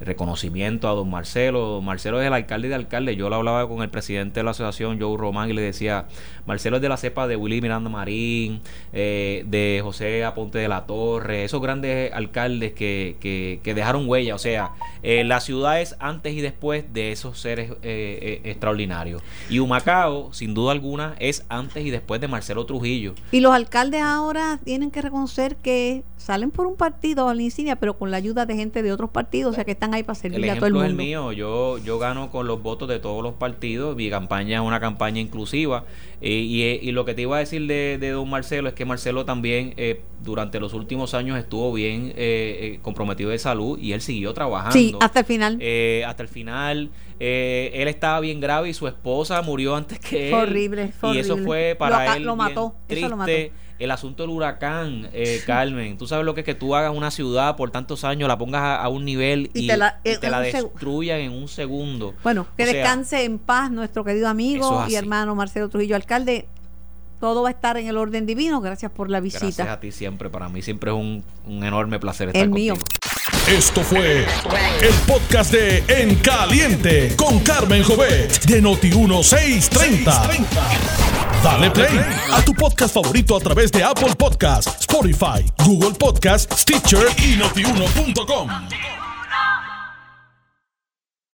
reconocimiento a don Marcelo. Don Marcelo es el alcalde de alcalde. Yo lo hablaba con el presidente de la asociación, Joe Román, y le decía, Marcelo es de la cepa de Willy Miranda Marín, eh, de José Aponte de la Torre, esos grandes alcaldes que, que, que dejaron huella. O sea, eh, la ciudad es antes y después de esos seres eh, extraordinarios. Y Humacao, sin duda alguna, es antes y después de Marcelo Trujillo. Y los alcaldes ahora tienen que reconocer que salen por un partido a la insignia, pero con la ayuda de gente de otros partidos, o sea que están ahí para servir a todo el mundo. es el mío, yo, yo gano con los votos de todos los partidos, mi campaña es una campaña inclusiva y, lo que te iba a decir de, don Marcelo es que Marcelo también eh, durante los últimos años estuvo bien eh, eh, comprometido de salud y él siguió trabajando. Sí, hasta el final. hasta el final. él estaba bien grave y su esposa murió antes que él. horrible, Y eso fue para él lo mató, triste. Eso lo mató el asunto del huracán, eh, Carmen. Tú sabes lo que es que tú hagas una ciudad por tantos años, la pongas a, un nivel y, te la, destruyan en un segundo. Bueno, que descanse en paz nuestro querido amigo y hermano Marcelo Trujillo, alcalde. Todo va a estar en el orden divino. Gracias por la visita. Gracias a ti siempre. Para mí siempre es un, enorme placer estar el mío. Esto fue el podcast de En Caliente con Carmen Jovet de Noti 1630. Dale play a tu podcast favorito a través de Apple Podcasts, Spotify, Google Podcasts, Stitcher y notiuno.com.